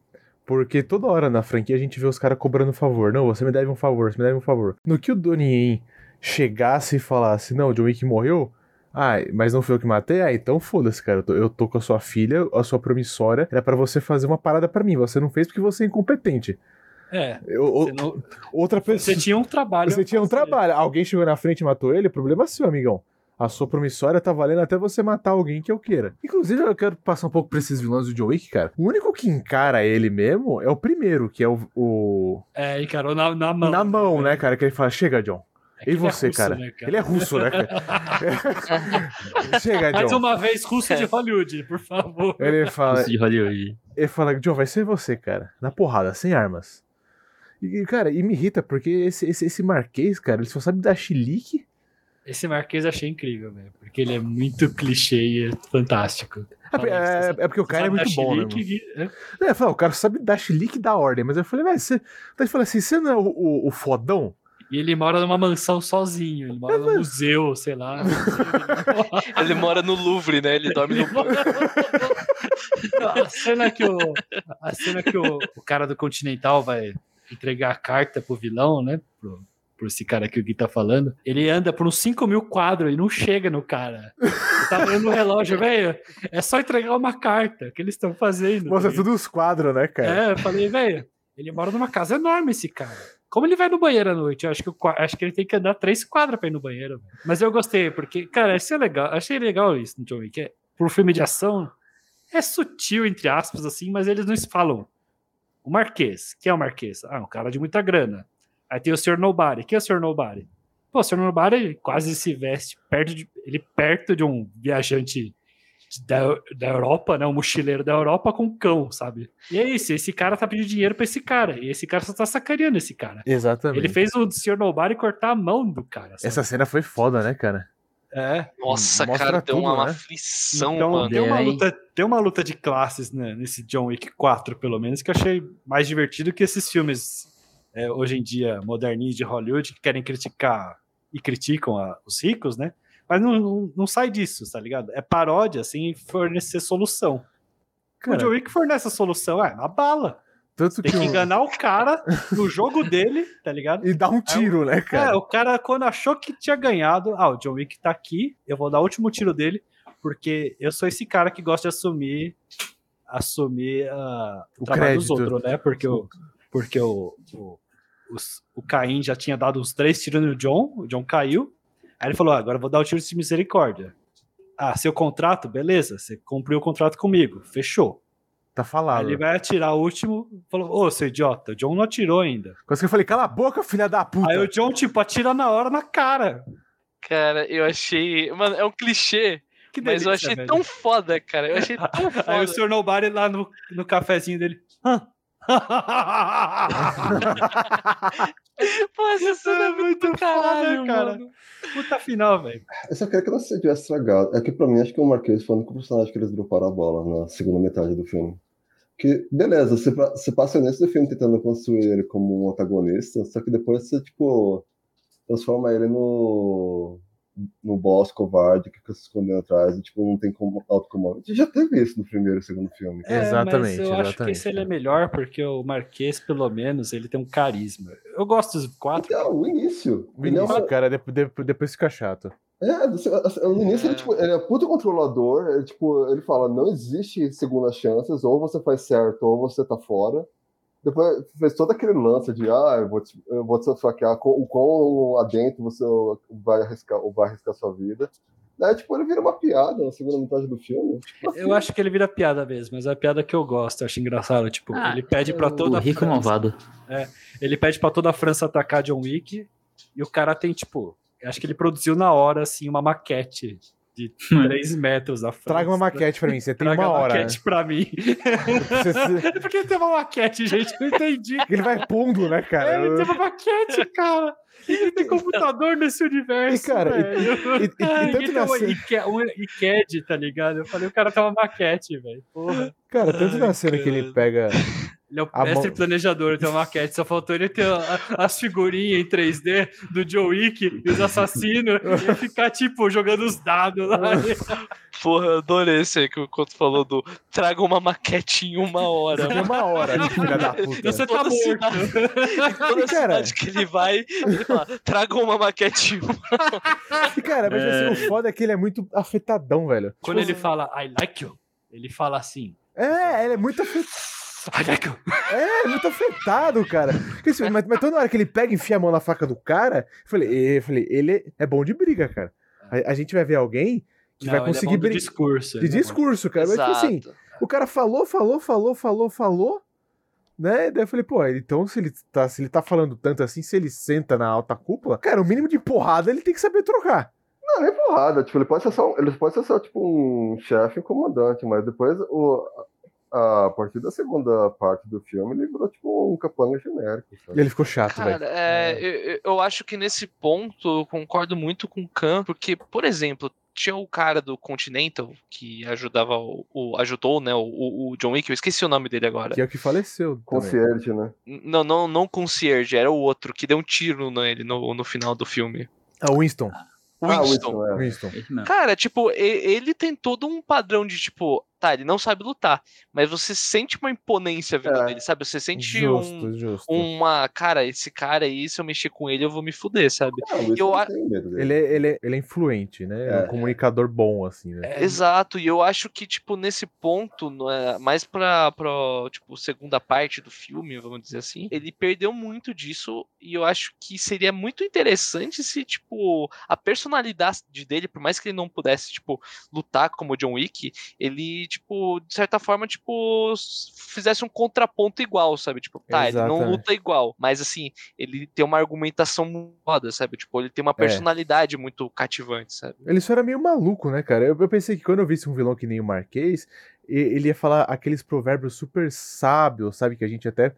Speaker 1: Porque toda hora na franquia a gente vê os caras cobrando favor. Não, você me deve um favor, você me deve um favor. No que o Donnie Yen chegasse e falasse, não, o John Wick morreu, ah, mas não foi eu que matei? Ah, então foda-se, cara. Eu tô, eu tô com a sua filha, a sua promissória. Era pra você fazer uma parada pra mim. Você não fez porque você é incompetente.
Speaker 2: É,
Speaker 1: Eu-
Speaker 2: não-
Speaker 1: outra pessoa.
Speaker 2: você tinha um trabalho.
Speaker 1: Você tinha um
Speaker 2: fazer.
Speaker 1: trabalho. Alguém chegou na frente e matou ele, problema seu, amigão. A sua promissória tá valendo até você matar alguém que eu queira. Inclusive, eu quero passar um pouco pra esses vilões do John Wick, cara. O único que encara ele mesmo é o primeiro, que é o. o-
Speaker 2: É, encarou na, na mão.
Speaker 1: na mão, né, cara? Que ele fala: Chega, John.
Speaker 2: É
Speaker 1: E
Speaker 2: é
Speaker 1: você,
Speaker 2: russo,
Speaker 1: cara?
Speaker 2: né,
Speaker 1: Ele é russo, né, cara? (laughs) Chega,
Speaker 2: Mais
Speaker 1: John.
Speaker 2: uma vez, russo de Hollywood, por favor.
Speaker 1: Ele fala,
Speaker 4: Isso de Hollywood.
Speaker 1: ele fala: John, vai ser você, cara. Na porrada, sem armas. E, cara, e me irrita, porque esse, esse, esse marquês, cara, ele só sabe dar chilique.
Speaker 2: Esse Marquês eu achei incrível, velho. Porque ele é muito clichê e é fantástico.
Speaker 1: É, é- é porque o cara é muito bom, né? É, eu falei, o cara sabe dar chilique da ordem, mas eu falei, velho, você. Daí ele falou assim: você não é o, o, o fodão?
Speaker 2: E ele mora numa mansão sozinho. Ele mora num museu, sei lá. (laughs)
Speaker 3: Ele mora no Louvre, né? Ele dorme no (laughs) banco.
Speaker 2: a cena que, o, a cena que o, o cara do Continental vai entregar a carta pro vilão, né? Pro, pro esse cara que o Gui tá falando. Ele anda por uns 5 mil quadros e não chega no cara. Ele tá olhando no relógio, velho. É só entregar uma carta que eles estão fazendo.
Speaker 1: Mostra tudo os quadros, né, cara?
Speaker 2: É, eu falei, velho, ele mora numa casa enorme, esse cara. Como ele vai no banheiro à noite? Eu acho que, o qua- acho que ele tem que andar três quadras pra ir no banheiro. velho. Mas eu gostei, porque, cara, isso é legal. Achei legal isso no John Wick. É, por filme de ação, é sutil, entre aspas, assim, mas eles não falam. O Marquês. Quem é o Marquês? Ah, um cara de muita grana. Aí tem o Sr. Nobody. Quem é o Sr. Nobody? Pô, o Sr. Nobody ele quase se veste perto de, ele perto de um viajante da, da Europa, né? Um mochileiro da Europa com um cão, sabe? E é isso, esse cara tá pedindo dinheiro pra esse cara. E esse cara só tá sacaneando esse cara.
Speaker 1: Exatamente.
Speaker 2: Ele fez o Sr. Nobody cortar a mão do cara. sabe?
Speaker 1: Essa cena foi foda, né, cara?
Speaker 2: É.
Speaker 3: Nossa,
Speaker 1: Mostra
Speaker 3: cara, deu
Speaker 1: tudo,
Speaker 3: uma
Speaker 1: né?
Speaker 3: aflição,
Speaker 2: Então,
Speaker 3: mano.
Speaker 2: tem uma, luta, tem uma luta de classes né, nesse John Wick 4, pelo menos, que eu achei mais divertido que esses filmes é, hoje em dia moderninhos de Hollywood que querem criticar e criticam a, os ricos, né? Mas não, não, não, sai disso, tá ligado? É paródia, assim, fornecer solução. Cara, o John Wick fornece a solução, é, na bala. Tanto Tem que, que enganar o cara no (laughs) jogo dele, tá ligado?
Speaker 1: E dar um tiro, né, cara?
Speaker 2: É, o cara, quando achou que tinha ganhado, ah, o John Wick tá aqui, eu vou dar o último tiro dele, porque eu sou esse cara que gosta de assumir assumir uh, o, o trabalho crédito. dos outros, né? Porque o, porque o, o, os, o Caim já tinha dado uns três tiros no John, o John caiu. Aí ele falou: ah, agora eu vou dar o tiro de misericórdia. Ah, seu contrato, beleza, você cumpriu o contrato comigo, fechou.
Speaker 1: Tá falado. Aí
Speaker 2: ele vai atirar o último, falou: Ô, seu idiota, o John não atirou ainda.
Speaker 1: Quase que eu falei: cala a boca, filha da puta.
Speaker 2: Aí o John, tipo, atira na hora na cara.
Speaker 3: Cara, eu achei. Mano, é um clichê. Que delícia, mas eu achei velho. tão foda, cara. Eu achei tão foda. (laughs)
Speaker 2: Aí o Sr. Nobody lá no, no cafezinho dele. Hã?
Speaker 3: Pô, essa cena é, é muito caralho, foda, cara. Mano.
Speaker 2: Puta final, velho.
Speaker 5: Eu só queria que ela se tivesse estragado. É que pra mim, acho que o Marquês foi o único personagem que eles droparam a bola na segunda metade do filme. Que, beleza, você, você passa o início do filme tentando construir ele como um antagonista, só que depois você, tipo, transforma ele no no boss covarde que fica se escondendo atrás e, tipo, não tem como autocomando. A gente já teve isso no primeiro e segundo filme.
Speaker 2: É, exatamente. eu exatamente. acho que esse ele é melhor porque o Marquês, pelo menos, ele tem um carisma. Eu gosto dos quatro.
Speaker 5: Então, o início.
Speaker 1: O início, é cara, depois, depois fica chato.
Speaker 5: É, assim, no início é. Ele, tipo, ele é puto controlador, ele, tipo, ele fala, não existe segundas chances, ou você faz certo, ou você tá fora. Depois fez todo aquele lance de, ah, eu vou te, eu vou te saquear, o quão adentro você vai arriscar, ou vai arriscar sua vida. Daí, tipo, ele vira uma piada na segunda metade do filme. Tipo
Speaker 2: assim. Eu acho que ele vira piada mesmo, mas é a piada que eu gosto, eu acho engraçado. Tipo, ah, ele pede para toda
Speaker 4: o rico
Speaker 2: França,
Speaker 4: malvado.
Speaker 2: É, ele pede para toda a França atacar John Wick e o cara tem, tipo, acho que ele produziu na hora, assim, uma maquete de 3 metros à frente.
Speaker 1: Traga uma maquete pra mim, você tem Traga uma hora.
Speaker 2: Traga uma maquete né? pra mim. Você... (laughs) Por que tem uma maquete, gente? Não entendi. (laughs)
Speaker 1: Ele vai pondo, né, cara?
Speaker 2: É, ele tem uma maquete, cara. Ele tem computador nesse universo.
Speaker 1: E, cara, e, e, e, tanto
Speaker 2: na cena... um ICAD, tá ligado? Eu falei, o cara tem uma maquete, velho. Porra.
Speaker 1: Cara, tanto Ai, na cena cara. que ele pega
Speaker 2: ele é o mestre mão... planejador, tem uma maquete. Só faltou ele ter as figurinhas em 3D do Joe Wick e os assassinos e ficar, tipo, jogando os dados lá. (laughs)
Speaker 3: Porra, eu adorei esse aí que o Couto falou do traga uma maquete em uma hora.
Speaker 1: Em uma hora, de filha da puta.
Speaker 2: Você tá morto. Cidade,
Speaker 3: toda cara... cidade que ele vai, ele fala, traga uma maquete em uma hora.
Speaker 1: E, cara, mas é... assim, o foda é que ele é muito afetadão, velho.
Speaker 2: Quando tipo, ele fala, I like you, ele fala assim.
Speaker 1: É, ele é muito afetado. É, é, muito afetado, cara. Mas, mas, toda hora que ele pega e enfia a mão na faca do cara, eu falei, eu falei ele é bom de briga, cara. A, a gente vai ver alguém que Não, vai conseguir é
Speaker 2: brigar. discurso.
Speaker 1: De é discurso, cara. Exato. Mas, tipo assim, o cara falou, falou, falou, falou, falou, né? Daí eu falei, pô, então se ele, tá, se ele tá falando tanto assim, se ele senta na alta cúpula, cara, o mínimo de porrada ele tem que saber trocar.
Speaker 5: Não, nem porrada. Tipo, ele pode ser só, ele pode ser só tipo um chefe, um comandante, mas depois o, a partir da segunda parte do filme, ele virou tipo um capanga genérico.
Speaker 1: Sabe? Ele ficou chato, velho.
Speaker 3: É, é. Eu, eu, acho que nesse ponto eu concordo muito com o Khan, porque, por exemplo, tinha o cara do Continental que ajudava o, o ajudou, né, o, o, John Wick, eu esqueci o nome dele agora.
Speaker 1: Que é o que faleceu.
Speaker 5: Concierge, né?
Speaker 3: Não, não, não Concierge, era o outro que deu um tiro nele no, no final do filme.
Speaker 1: Ah, Winston.
Speaker 3: Winston.
Speaker 1: Ah, Winston, é.
Speaker 3: Winston. Cara, tipo, ele tem todo um padrão de, tipo, tá, ele não sabe lutar, mas você sente uma imponência vindo é. dele, sabe? Você sente justo, um, justo. uma, cara, esse cara aí, se eu mexer com ele, eu vou me fuder, sabe?
Speaker 5: Não, eu,
Speaker 1: ele, é, ele, é, ele é influente, né? É, é um comunicador bom, assim, né?
Speaker 3: É, exato, e eu acho que, tipo, nesse ponto, mais pra, pra, tipo, segunda parte do filme, vamos dizer assim, ele perdeu muito disso, e eu acho que seria muito interessante se, tipo, a personalidade dele, por mais que ele não pudesse, tipo, lutar como o John Wick, ele tipo, de certa forma, tipo, fizesse um contraponto igual, sabe? Tipo, tá, Exatamente. ele não luta igual, mas assim, ele tem uma argumentação foda, sabe? Tipo, ele tem uma é. personalidade é. muito cativante, sabe?
Speaker 1: Ele só era meio maluco, né, cara? Eu, eu pensei que quando eu visse um vilão que nem o Marquês, ele ia falar aqueles provérbios super sábios, sabe? Que a gente até.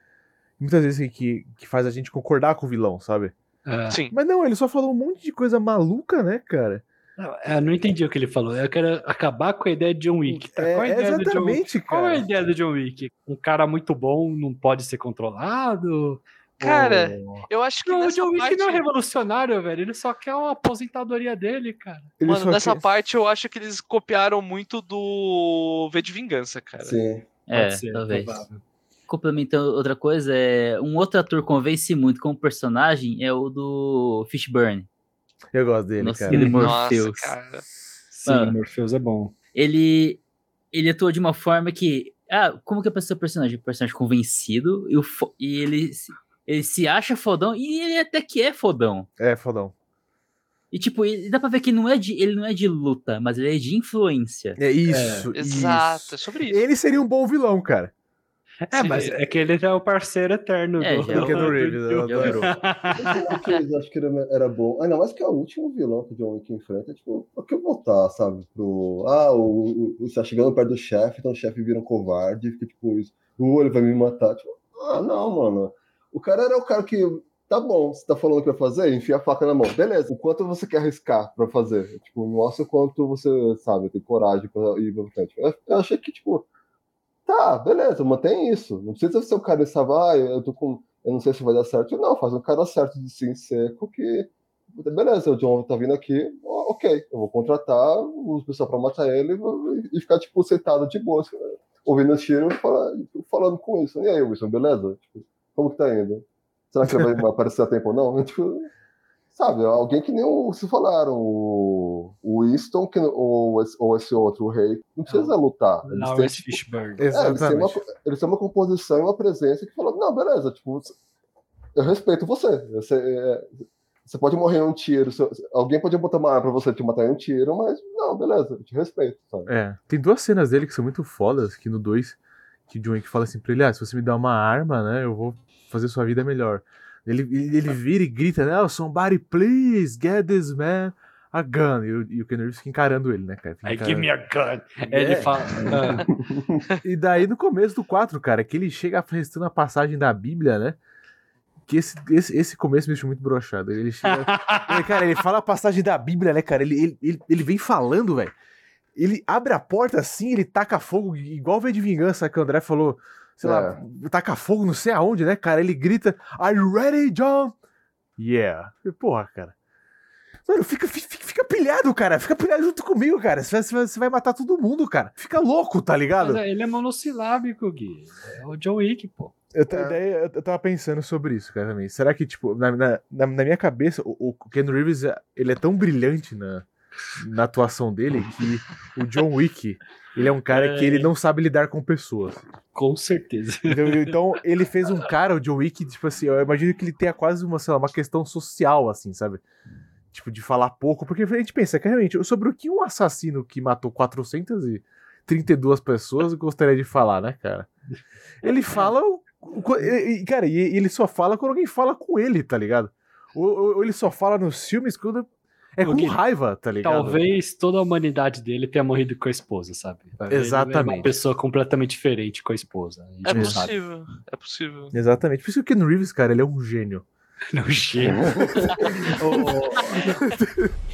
Speaker 1: Muitas vezes que, que faz a gente concordar com o vilão, sabe?
Speaker 3: É. Sim.
Speaker 1: Mas não, ele só falou um monte de coisa maluca, né, cara?
Speaker 2: Não, eu é, não entendi o que ele falou. Eu quero acabar com a ideia de John Wick. Tá?
Speaker 1: É,
Speaker 2: Qual, a ideia
Speaker 1: exatamente,
Speaker 2: do John...
Speaker 1: Cara.
Speaker 2: Qual é a ideia do John Wick? Um cara muito bom não pode ser controlado?
Speaker 3: Cara, eu acho que
Speaker 2: Não, o John Wick
Speaker 3: parte...
Speaker 2: não é revolucionário, velho. Ele só quer a aposentadoria dele, cara.
Speaker 1: Ele
Speaker 3: Mano, nessa
Speaker 1: quer-
Speaker 3: parte eu acho que eles copiaram muito do V de Vingança, cara.
Speaker 5: Sim.
Speaker 4: É,
Speaker 2: Pode ser,
Speaker 4: talvez.
Speaker 2: provável.
Speaker 4: Complementando outra coisa, é um outro ator convence muito como personagem é o do Fishburne.
Speaker 1: Eu gosto dele,
Speaker 4: Nossa,
Speaker 1: cara.
Speaker 4: ele
Speaker 3: Nossa,
Speaker 4: Morpheus.
Speaker 3: cara.
Speaker 2: Sim,
Speaker 4: Ah.
Speaker 2: o Morpheus é bom.
Speaker 4: Ele ele atua de uma forma que ah, como que é pra ser o personagem? O personagem convencido e, o fo- e ele se- ele se acha fodão e ele até que é fodão.
Speaker 1: É, fodão.
Speaker 4: E tipo, ele- dá pra ver que não é de, ele não é de luta, mas ele é de influência.
Speaker 1: É isso,
Speaker 3: Exato, é
Speaker 1: isso.
Speaker 3: sobre isso.
Speaker 1: Ele seria um bom vilão, cara.
Speaker 2: É, mas é que ele já é o parceiro eterno
Speaker 4: É,
Speaker 2: do...
Speaker 4: já é o
Speaker 1: Keanu
Speaker 2: do-
Speaker 1: Reeves,
Speaker 2: do-
Speaker 1: eu.
Speaker 5: Eu que eles acham que ele era bom. Ainda mais que é o último vilão que o John Wick enfrenta. Tipo, por que voltar, sabe? Pro. Ah, o, o, o- tá chegando perto do chefe, então o chefe vira um covarde, fica tipo isso. Uh, ele vai me matar. Tipo, ah, não, mano. O cara era o cara que. Tá bom, você tá falando o que vai fazer? Enfia a faca na mão. Beleza, o quanto você quer arriscar pra fazer? Tipo, mostra o quanto você, sabe, tem coragem pra ir pra frente. Eu, eu achei que, tipo, tá, beleza, mantém isso. Não precisa ser o cara sabe, ah, eu tô com eu não sei se vai dar certo. Não, faz um cara certo de sim seco que. Beleza, o John tá vindo aqui, ok, eu vou contratar os pessoal pra matar ele e ficar, tipo, sentado de boa, ouvindo os tiros fala- falando com isso. E aí, Wilson, beleza? Tipo, como que tá indo? Será que ele vai aparecer a tempo ou não? (laughs) Tipo, sabe, alguém que nem o, se falaram, o, o Winston que, ou, esse, ou esse outro, o rei, não precisa lutar. Eles têm,
Speaker 2: Lawrence
Speaker 5: tipo,
Speaker 2: Fishburne.
Speaker 5: é, eles, têm uma,
Speaker 1: Exatamente.
Speaker 5: eles têm uma composição e uma presença que fala, não, beleza, tipo, eu respeito você. Você, é, você pode morrer em um tiro, se- alguém pode botar uma arma pra você te matar em um tiro, mas não, beleza, eu te respeito, sabe?
Speaker 1: É, tem duas cenas dele que são muito fodas, que no 2, que o John Wick fala assim pra ele, ah, se você me dá uma arma, né, eu vou fazer sua vida melhor. Ele, ele, ele vira e grita, né, oh, somebody please get this man a gun. E, o- e o Keanu Reeves fica encarando ele, né, cara? Fica
Speaker 2: Aí, give me a gun. (laughs) Ele
Speaker 1: É.
Speaker 2: fala... ah, (laughs)
Speaker 1: E daí no começo do 4, cara, que ele chega restando a passagem da Bíblia, né, que esse, esse, esse começo me deixou muito broxado. Ele chega... (laughs) Ele, cara, ele fala a passagem da Bíblia, né, cara? Ele, ele, ele, ele vem falando, velho. Ele abre a porta assim, ele taca fogo, igual veio de vingança que o André falou. Sei lá, taca fogo não sei aonde, né, cara? Ele grita, Are you ready, John? Yeah. Porra, cara. Mano, fica, fica, fica pilhado, cara. Fica pilhado junto comigo, cara. Você vai, você vai- matar todo mundo, cara. Fica louco, tá ligado?
Speaker 2: mas ele é monossilábico, Gui. É o John Wick, pô.
Speaker 1: Eu, daí eu, tava pensando sobre isso, cara, também. Será que, tipo, na, na, na- na minha cabeça, o, o Ken Reeves, ele é tão brilhante na, na atuação dele (laughs) que o John Wick, ele é um cara que ele não sabe lidar com pessoas.
Speaker 2: Com certeza.
Speaker 1: Entendeu? (laughs) Então, ele fez um cara, o John Wick, tipo assim, eu imagino que ele tenha quase uma, lá, uma questão social, assim, sabe? Tipo, de falar pouco, porque a gente pensa que realmente, sobre o que um assassino que matou 432 pessoas gostaria de falar, né, cara? Ele fala, cara, e ele só fala quando alguém fala com ele, tá ligado? Ou- ou ele só fala nos filmes quando é com raiva, tá ligado?
Speaker 2: Talvez toda a humanidade dele tenha morrido com a esposa, sabe? Ele É
Speaker 1: Exatamente.
Speaker 2: uma pessoa completamente diferente com a esposa. A
Speaker 3: É
Speaker 2: não sabe.
Speaker 3: possível, é possível.
Speaker 1: Exatamente. Por isso que o Ken Reeves, cara, ele é um gênio.
Speaker 2: Não chega. (laughs) (laughs)